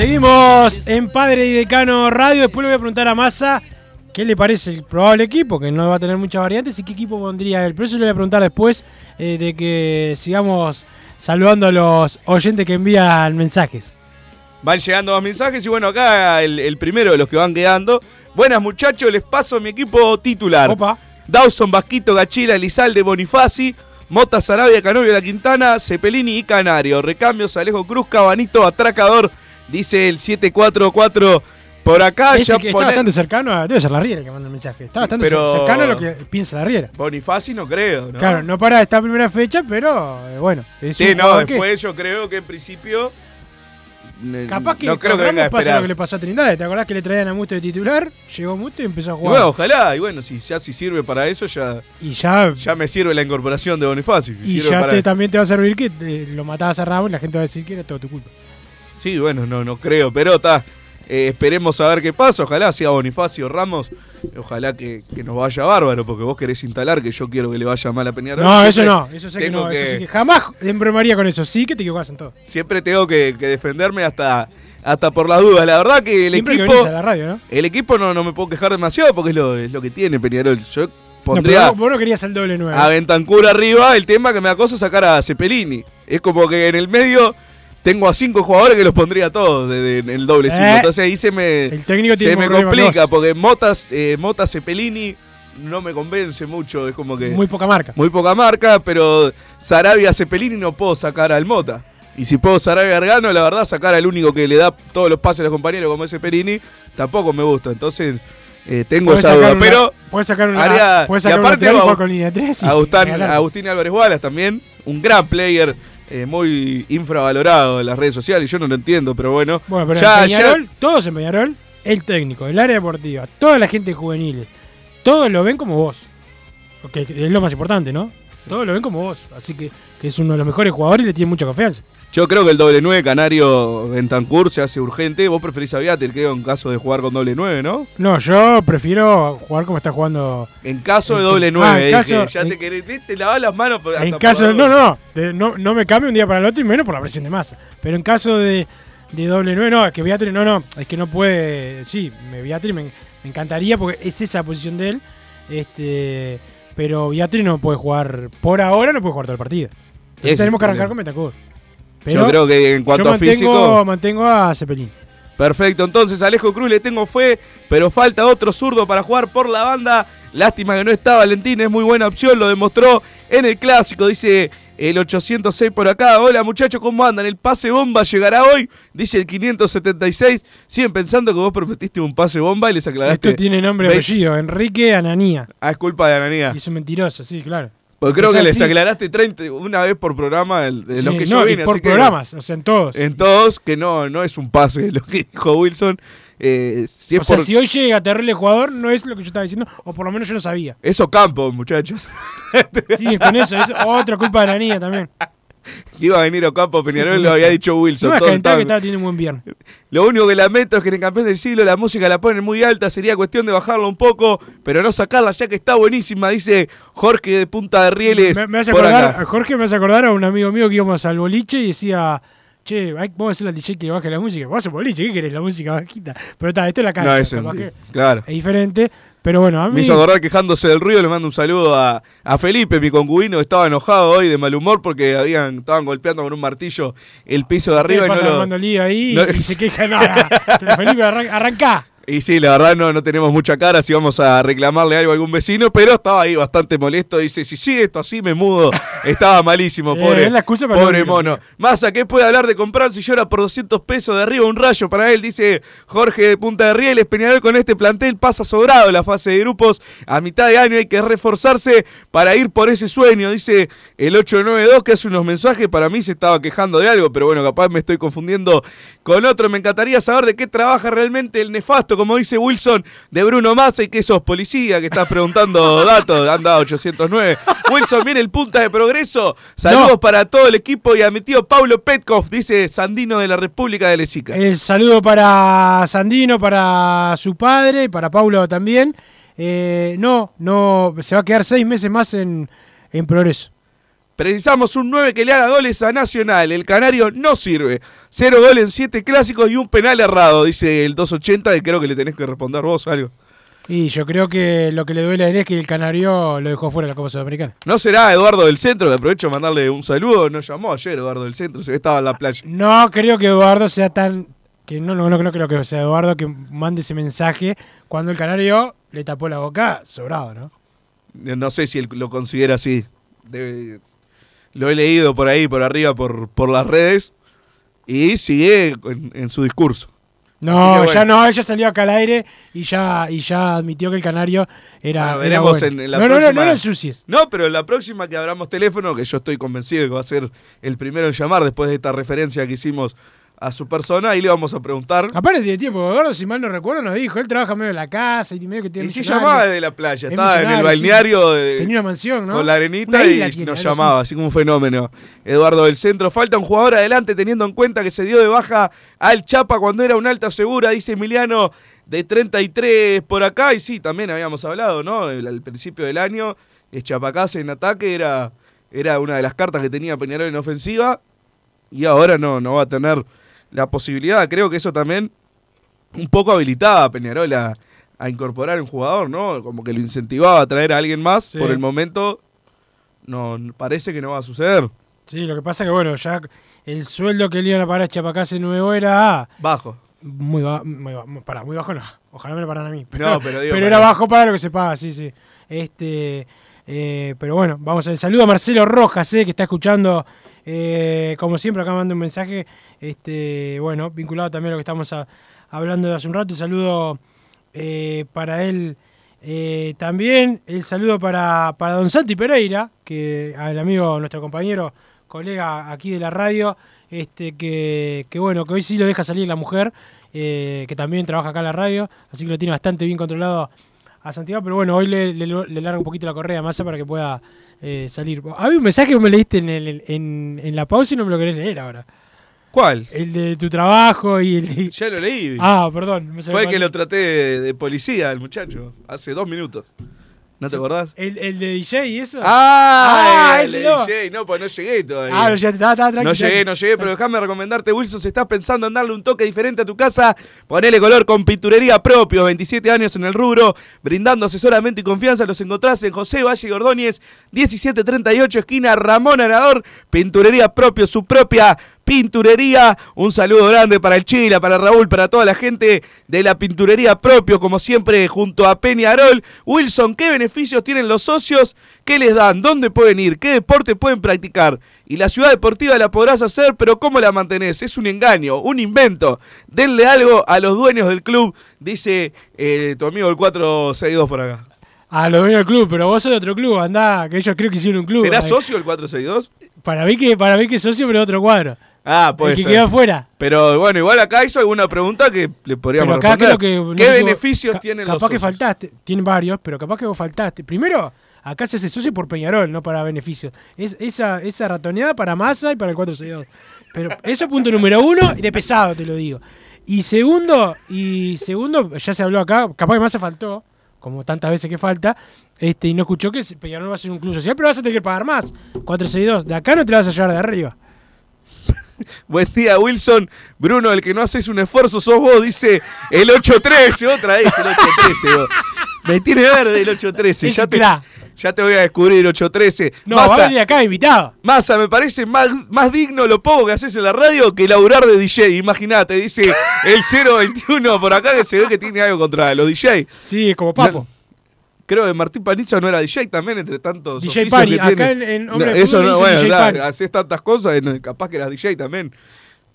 Seguimos en Padre y Decano Radio. Después le voy a preguntar a Massa qué le parece el probable equipo, que no va a tener muchas variantes, y qué equipo pondría él. Pero eso le voy a preguntar después eh, de que sigamos saludando a los oyentes que envían mensajes. Van llegando más mensajes y bueno, acá el, el primero de los que van quedando. Buenas muchachos, les paso mi equipo titular. Dawson, Vasquito, Gachila, Elizalde, Bonifaci, Mota, Sarabia, Canovio, La Quintana, Cepelini y Canario. Recambios, Alejo Cruz, Cabanito, Atracador, dice el 744 por acá. Ese ya que está bastante cercano, a- debe ser la Riera que manda el mensaje. Está Sí, bastante pero- cercano a lo que piensa la Riera. Bonifaci no creo, ¿no? Claro, no para esta primera fecha, pero eh, bueno. es Sí, no, que- después yo creo que en principio. ne- Capaz que no creo que venga a pasa lo que le pasó a Trindade. ¿Te acordás que le traían a Musto de titular? Llegó Musto y empezó a Y jugar. bueno, ojalá, y bueno, si ya si sirve para eso, ya. Y ya. Ya me sirve la incorporación de Bonifaci. si y ya te- también te va a servir que eh, lo matabas a Ramos y la gente va a decir que era todo tu culpa. Sí, bueno, no, no creo, pero está. eh, esperemos a ver qué pasa. Ojalá sea Bonifacio Ramos. Ojalá que, que nos vaya bárbaro, porque vos querés instalar que yo quiero que le vaya mal a Peñarol. No, eso no. Eso sé que no. Eso sí que jamás embromaría con eso. Sí que te equivocás en todo. Siempre tengo que, que defenderme hasta, hasta por las dudas. La verdad que el Siempre equipo. venís a la radio, ¿no? El equipo no, no me puedo quejar demasiado porque es lo, es lo que tiene Peñarol. Yo No, pondría pero vos, no querías el doble nueve. a arriba. El tema que me da cosa es sacar a Cepelini. Es como que en el medio tengo a cinco jugadores que los pondría todos en el doble cinco. Eh, Entonces ahí se me, el técnico se me complica porque Motas, eh, Mota Cepelini no me convence mucho. Es como que. Muy poca marca. Muy poca marca, pero Sarabia Cepelini no puedo sacar al Mota. Y si puedo Sarabia Gargano, la verdad, sacar al único que le da todos los pases a los compañeros como es Cepelini, tampoco me gusta. Entonces, eh, tengo esa duda. una- Pero, podés sacar una- haría- y sacar un aparte lateral y y Agustín. Agustín Álvarez Wallace también, un gran player, eh, muy infravalorado en las redes sociales. Yo no lo entiendo, pero bueno. Bueno, pero ya, en ya- Peñarol, todos en Peñarol, el técnico, el área deportiva, toda la gente juvenil, todos lo ven como vos. Que que es lo más importante, ¿no? Todos lo ven como vos. Así que, que es uno de los mejores jugadores y le tiene mucha confianza. Yo creo que el doble 9 Canario Bentancur se hace urgente. Vos preferís a Viatel, creo, en caso de jugar con doble 9, ¿no? No, yo prefiero jugar como está jugando. En caso de doble ah, 9, en caso- ya en- te querés, te, te lavás las manos. En caso No, no, de- no, no me cambio un día para el otro y menos por la presión de masa. Pero en caso de, de doble 9, no, es que Beatriz, no, no, es que no puede. Sí, me, Beatriz me, me encantaría porque es esa posición de él. Este, pero Beatriz no puede jugar, por ahora no puede jugar todo el partido. Entonces tenemos que arrancar con Yo creo que en cuanto yo a físico- mantengo a Cepelín. Perfecto, entonces Alejo Cruz le tengo fe, pero falta otro zurdo para jugar por la banda. Lástima que no está Valentín, es muy buena opción, lo demostró en el clásico, dice el 806 por acá. Hola muchachos, ¿cómo andan? El pase bomba llegará hoy, dice el 576. Siguen pensando que vos prometiste un pase bomba y les aclaraste. Esto tiene nombre y 20. apellido, Enrique Ananía. Ah, es culpa de Ananía. Y es un mentiroso, sí, claro. Porque creo O sea, que les sí. aclaraste 30 una vez por programa de Sí, que no, yo vine. por así que- programas, o sea, en todos. En todos, que no, no es un pase lo que dijo Wilson. Eh, si es o sea, por- si hoy llega terrible jugador, no es lo que yo estaba diciendo, o por lo menos yo no sabía. Eso campo, muchachos. Sí, con eso, es otra culpa de la niña también. Iba a venir Ocampo Peñarol, lo había dicho Wilson. No me todos calentar que estaban- estaba teniendo un buen viernes. Lo único que lamento es que en el campeón del siglo la música la ponen muy alta, sería cuestión de bajarla un poco, pero no sacarla ya que está buenísima, dice Jorge de Punta de Rieles. Me, me hace acordar, acá. Jorge me hace acordar a un amigo mío que íbamos al boliche y decía, che, vamos a hacerle al DJ que baje la música. Vamos al boliche, ¿qué querés? La música bajita. Pero está, esto es la. No, que claro. Es diferente, pero bueno, a mí... Me hizo acordar quejándose del ruido, le mando un saludo a, a Felipe, mi concubino, que estaba enojado hoy de mal humor porque habían, estaban golpeando con un martillo el piso de arriba y no lo, lío ahí no- y se queja nada. Pero Felipe, arran- arrancá. Y sí, la verdad no, no tenemos mucha cara si vamos a reclamarle algo a algún vecino, pero estaba ahí bastante molesto. Dice, si sigue esto así me mudo. Estaba malísimo, Eh, pobre, es la excusa para pobre no mono. Massa, ¿qué puede hablar de comprar si llora por 200 pesos de arriba un rayo para él? Dice Jorge de Punta de Rieles. Peñarol con este plantel pasa sobrado la fase de grupos. A mitad de año hay que reforzarse para ir por ese sueño. Dice el 892 que hace unos mensajes. Para mí se estaba quejando de algo, pero bueno, capaz me estoy confundiendo con otro. Me encantaría saber de qué trabaja realmente el nefasto, como dice Wilson, de Bruno Massa y que sos policía, que estás preguntando datos, anda 809. Wilson, viene el punta de progreso. Saludos No. para todo el equipo y a mi tío Pablo Petkov, dice Sandino de la República de Lezica. El saludo para Sandino, para su padre y para Paulo también. Eh, no, no, se va a quedar seis meses más en, en progreso. Precisamos un 9 que le haga goles a Nacional. El Canario no sirve. Cero goles en siete clásicos y un penal errado, dice el 280, y creo que le tenés que responder vos algo. Y yo creo que lo que le duele a él es que el Canario lo dejó fuera de la Copa Sudamericana. ¿No será Eduardo del Centro? Que aprovecho de mandarle un saludo. No llamó ayer Eduardo del Centro, se estaba en la playa. No creo que Eduardo sea tan. que no, no, no creo que sea Eduardo que mande ese mensaje cuando el Canario le tapó la boca sobrado, ¿no? No sé si él lo considera así. Debe- lo he leído por ahí, por arriba, por, por las redes. Y sigue en, en su discurso. No, ya no, ella salió acá al aire y ya, y ya admitió que el Canario era. Veremos bueno. en, en la no, no, no, no lo ensucies. No, pero en la próxima que abramos teléfono, que yo estoy convencido que va a ser el primero en llamar después de esta referencia que hicimos a su persona, ahí le vamos a preguntar. Aparte tiene tiempo, Eduardo, si mal no recuerdo, nos dijo, él trabaja medio en la casa y medio que tiene Y se llamaba desde la playa, Es estaba en el balneario de- Tenía una mansión, ¿no? con la arenita y tiene, nos llamaba, así como un fenómeno. Eduardo del Centro, falta un jugador adelante teniendo en cuenta que se dio de baja al Chapa cuando era un alta segura, dice Emiliano, de 33 por acá. Y sí, también habíamos hablado, ¿no? Al principio del año, el Chapacase en ataque era, era una de las cartas que tenía Peñarol en ofensiva y ahora no, no va a tener la posibilidad. Creo que eso también un poco habilitaba a Peñarol a, a incorporar un jugador, ¿no? Como que lo incentivaba a traer a alguien más. Sí. Por el momento, no parece que no va a suceder. Sí, lo que pasa que, bueno, ya el sueldo que le iban a pagar a Chapacase nuevo era. Bajo. Muy, ba- muy, ba- para, muy bajo no. Ojalá me lo paran a mí. No, pero digo, era para- bajo para lo que se paga, sí, sí. Este, eh, pero bueno, vamos a saludo a Marcelo Rojas, eh, que está escuchando, eh, como siempre, acá manda un mensaje, este, bueno, vinculado también a lo que estamos hablando de hace un rato. Un saludo eh, para él eh, también. El saludo para, para don Santi Pereira, que al amigo, nuestro compañero, colega aquí de la radio, este, que, que bueno, que hoy sí lo deja salir la mujer, que también trabaja acá en la radio, así que lo tiene bastante bien controlado a Santiago, pero bueno, hoy le, le, le larga un poquito la correa a Massa para que pueda eh, salir. Había un mensaje que me leíste en, el- en, en la pausa y no me lo querés leer ahora. ¿Cuál? El de tu trabajo y el... Ya lo leí. Ah, perdón. me Fue el que lo traté de, de policía, el muchacho, hace dos minutos. ¿No te acordás? ¿El, el de DJ y eso? ¡Ah! el ese de no. DJ. No, pues no llegué todavía. Ah, no, ya estaba, estaba tranqui, No llegué, tranqui. no llegué, pero déjame recomendarte, Wilson, si estás pensando en darle un toque diferente a tu casa, ponele color con pinturería propio, 27 años en el rubro, brindando asesoramiento y confianza, los encontrás en José Valle y Ordóñez, 1738, esquina Ramón Arador, pinturería propio, su propia pinturería. Un saludo grande para el Chila, para Raúl, para toda la gente de la pinturería propio, como siempre, junto a Peñarol. Wilson, ¿qué beneficios tienen los socios? ¿Qué les dan? ¿Dónde pueden ir? ¿Qué deporte pueden practicar? Y la ciudad deportiva la podrás hacer, pero ¿cómo la mantenés? Es un engaño, un invento. Denle algo a los dueños del club, dice eh, tu amigo el 462 por acá. A los dueños del club, pero vos sos de otro club, andá, que ellos creo que hicieron un club. ¿Será socio el 462? Para mí que, para mí que es socio, pero de otro cuadro. Ah, el que quedó afuera. Pero bueno, igual acá hizo alguna pregunta que le podríamos Pero acá creo responder. que. ¿Qué beneficios ca- tienen los Capaz que faltaste. Tienen varios, pero capaz que vos faltaste. Primero, acá se hace socio por Peñarol, no para beneficios. Es esa, esa ratoneada para Massa y para el 462. Pero eso punto número uno, y de pesado te lo digo. Y segundo, y segundo, ya se habló acá, capaz que Massa faltó, como tantas veces que falta, este, y no escuchó que Peñarol va a ser un club social, pero vas a tener que pagar más. 462. De acá no te la vas a llevar de arriba. Buen día, Wilson. Bruno, el que no haces un esfuerzo sos vos, dice el 813. Otra vez el 813. vos. Me tiene verde el 813. Es Ya te, ya te voy a descubrir el 813. No, va a venir acá invitado. Massa, me parece más, más digno lo poco que haces en la radio que laburar de DJ. Imagínate, dice el 021 por acá que se ve que tiene algo contra los DJ. Sí, es como Papo. Creo que Martín Panizza no era DJ también, entre tantos. DJ Pani, que acá tiene. en- en Hombre No, Eso no, bueno, da, haces tantas cosas, capaz que eras DJ también.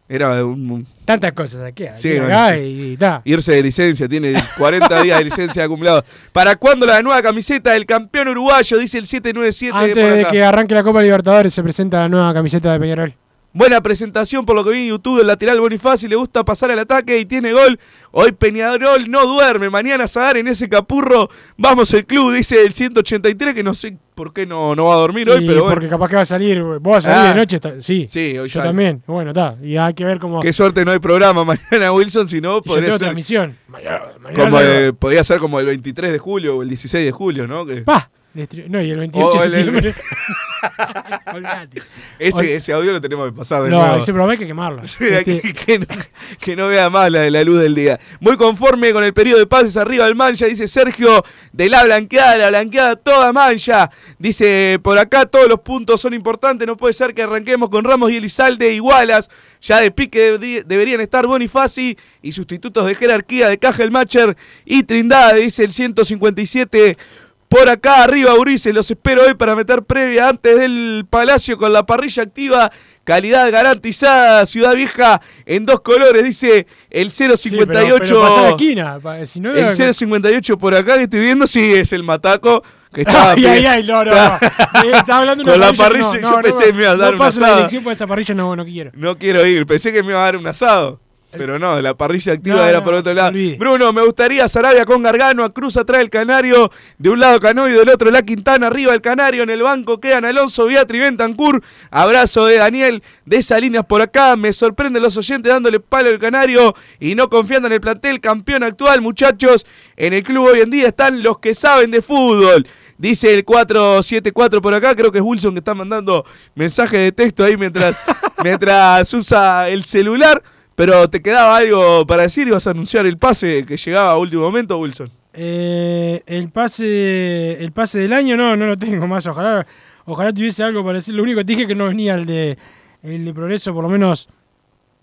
Era un, un- Tantas cosas aquí. aquí, Sí, acá bueno, y, y ta. irse de licencia, tiene 40 días de licencia acumulados. ¿Para cuándo la nueva camiseta del campeón uruguayo? Dice el 797 Antes de que arranque la Copa Libertadores se presenta la nueva camiseta de Peñarol. Buena presentación por lo que vi en YouTube del lateral Bonifaci, le gusta pasar al ataque y tiene gol. Hoy Peñarol no duerme, mañana Sadar en ese capurro. Vamos el club, dice el 183, que no sé por qué no, no va a dormir hoy, Y pero bueno. porque capaz que va a salir, vos vas a salir Ah. de noche. está- sí, Sí, hoy yo también. Bueno, está. Y hay que ver cómo. Qué suerte no hay programa mañana, Wilson, si no podría ser transmisión. Mañana, mañana como podría ser como el 23 de julio o el 16 de julio, ¿no? Que- Pa, No, y el 28 O de el- el- septiembre. Olvídate. Ol- ese, ese audio lo tenemos que pasar de No, nuevo. ese programa hay que quemarlo. Sí, Este, que, que no, que no vea más la, la luz del día. Muy conforme con el periodo de pases arriba del mancha, dice Sergio, de la blanqueada, la blanqueada toda mancha. Dice, por acá todos los puntos son importantes, no puede ser que arranquemos con Ramos y Elizalde igualas. Ya de pique deberí- deberían estar Bonifaci y sustitutos de jerarquía de Caja el Macher y Trindade, dice el 157. Por acá arriba, Urice, los espero hoy para meter previa antes del Palacio con la parrilla activa. Calidad garantizada, Ciudad Vieja en dos colores, dice el sí, pero- 058. pero pasá la esquina. pa- Si no, el 058 por acá que estoy viendo, sí, es el mataco que estaba. Ay, ay, ay, no, no. no. Eh, Estaba hablando de Con una la parrilla, no, yo pensé que me iba a dar no un paso la asado. dirección por esa parrilla, no, no quiero. No quiero ir, pensé que me iba a dar un asado. Pero no, la parrilla activa No, era no, por otro lado. Bruno, me gustaría Sarabia con Gargano, a Cruz atrás del Canario, de un lado Canoyo, del otro La Quintana, arriba el Canario, en el banco quedan Alonso, Beatri, Bentancur. Abrazo de Daniel de esas líneas por acá. Me sorprenden los oyentes dándole palo al Canario y no confiando en el plantel campeón actual, muchachos. En el club hoy en día están los que saben de fútbol. Dice el 474 por acá, creo que es Wilson que está mandando mensaje de texto ahí mientras, mientras usa el celular. Pero te quedaba algo para decir y vas a anunciar el pase que llegaba a último momento, Wilson. Eh, el pase el pase del año no, no lo tengo más. Ojalá, ojalá tuviese algo para decir. Lo único que te dije que no venía el de el de progreso, por lo menos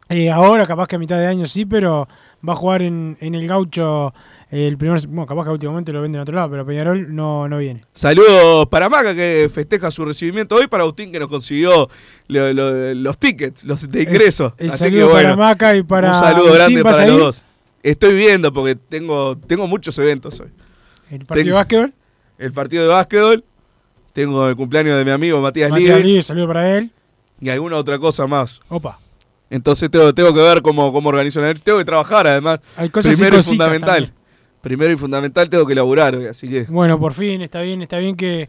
eh, ahora, capaz que a mitad de año sí, pero va a jugar en, en el gaucho el primer. Bueno, capaz que últimamente lo venden en otro lado, pero Peñarol no, no viene. Saludos para Maca que festeja su recibimiento hoy, para Agustín que nos consiguió lo- lo- los tickets, los de ingreso. El Así saludo que bueno, para Maca y para. un saludo Agustín, grande ¿vas para a los dos. Estoy viendo porque tengo, tengo muchos eventos hoy. ¿El partido Tengo- de básquetbol? El partido de básquetbol. Tengo el cumpleaños de mi amigo Matías, Matías Libre. Saludo para él. Y alguna otra cosa más. Opa. Entonces tengo, tengo que ver cómo, cómo organizo. el- Tengo que trabajar además. Hay cosas Primero y fundamental. también. Primero y fundamental tengo que laburar así que. Bueno, por fin, está bien, está bien que,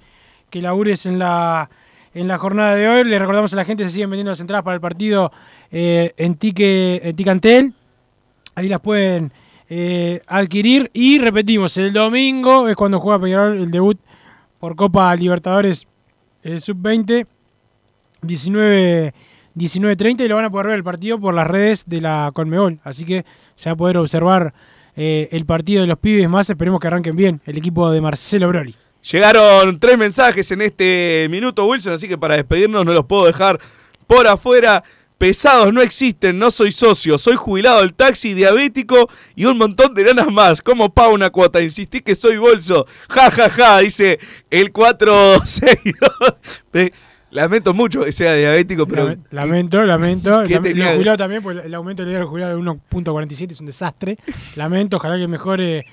que labures en la, en la jornada de hoy. Le recordamos a la gente se siguen vendiendo las entradas para el partido eh, en, Tique, en Ticantel. Ahí las pueden eh, adquirir. Y repetimos, el domingo es cuando juega Peñarol el debut por Copa Libertadores eh, Sub-20, 19, 19.30 y lo van a poder ver el partido por las redes de la Conmebol. Así que se va a poder observar eh, el partido de los pibes más. Esperemos que arranquen bien el equipo de Marcelo Broly. Llegaron tres mensajes en este minuto, Wilson, así que para despedirnos no los puedo dejar por afuera. Pesados no existen, no soy socio, soy jubilado del taxi, diabético y un montón de ganas más. ¿Cómo pago una cuota? Insistí que soy bolso. Ja, ja, ja, dice el 462. Lamento mucho que sea diabético, pero... Lame- Lamento, lamento. ¿Qué Lam- tenía Lo también, porque el aumento del jubilado de 1.47 es un desastre. Lamento, ojalá que mejore,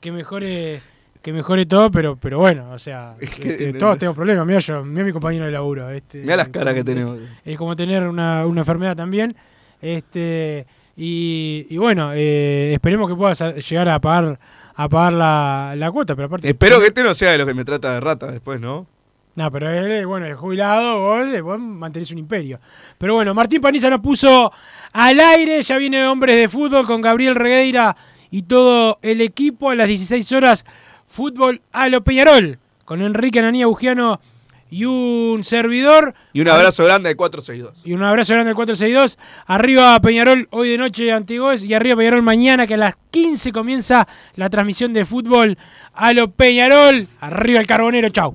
que mejore, que mejore todo, pero, pero bueno, o sea, este, no- todos tengo problemas. Mira yo, mira mi compañero de laburo. Este, Mirá las caras que tenemos. Es como tener una, una enfermedad también. Este, y, y bueno, eh, esperemos que puedas llegar a pagar, a pagar la, la cuota, pero aparte. Espero que este no sea de los que me trata de rata después, ¿no? No, pero él, bueno, el jubilado, vos, eh, vos mantenés un imperio. Pero bueno, Martín Paniza nos puso al aire, ya viene Hombres de Fútbol con Gabriel Regueira y todo el equipo a las 16 horas, fútbol a lo Peñarol, con Enrique Ananía Bugiano y un servidor. Y un abrazo grande de 462. Y un abrazo grande al 462. Arriba Peñarol hoy de noche Antigos y arriba Peñarol mañana que a las 15 comienza la transmisión de fútbol a lo Peñarol. Arriba el Carbonero, chau.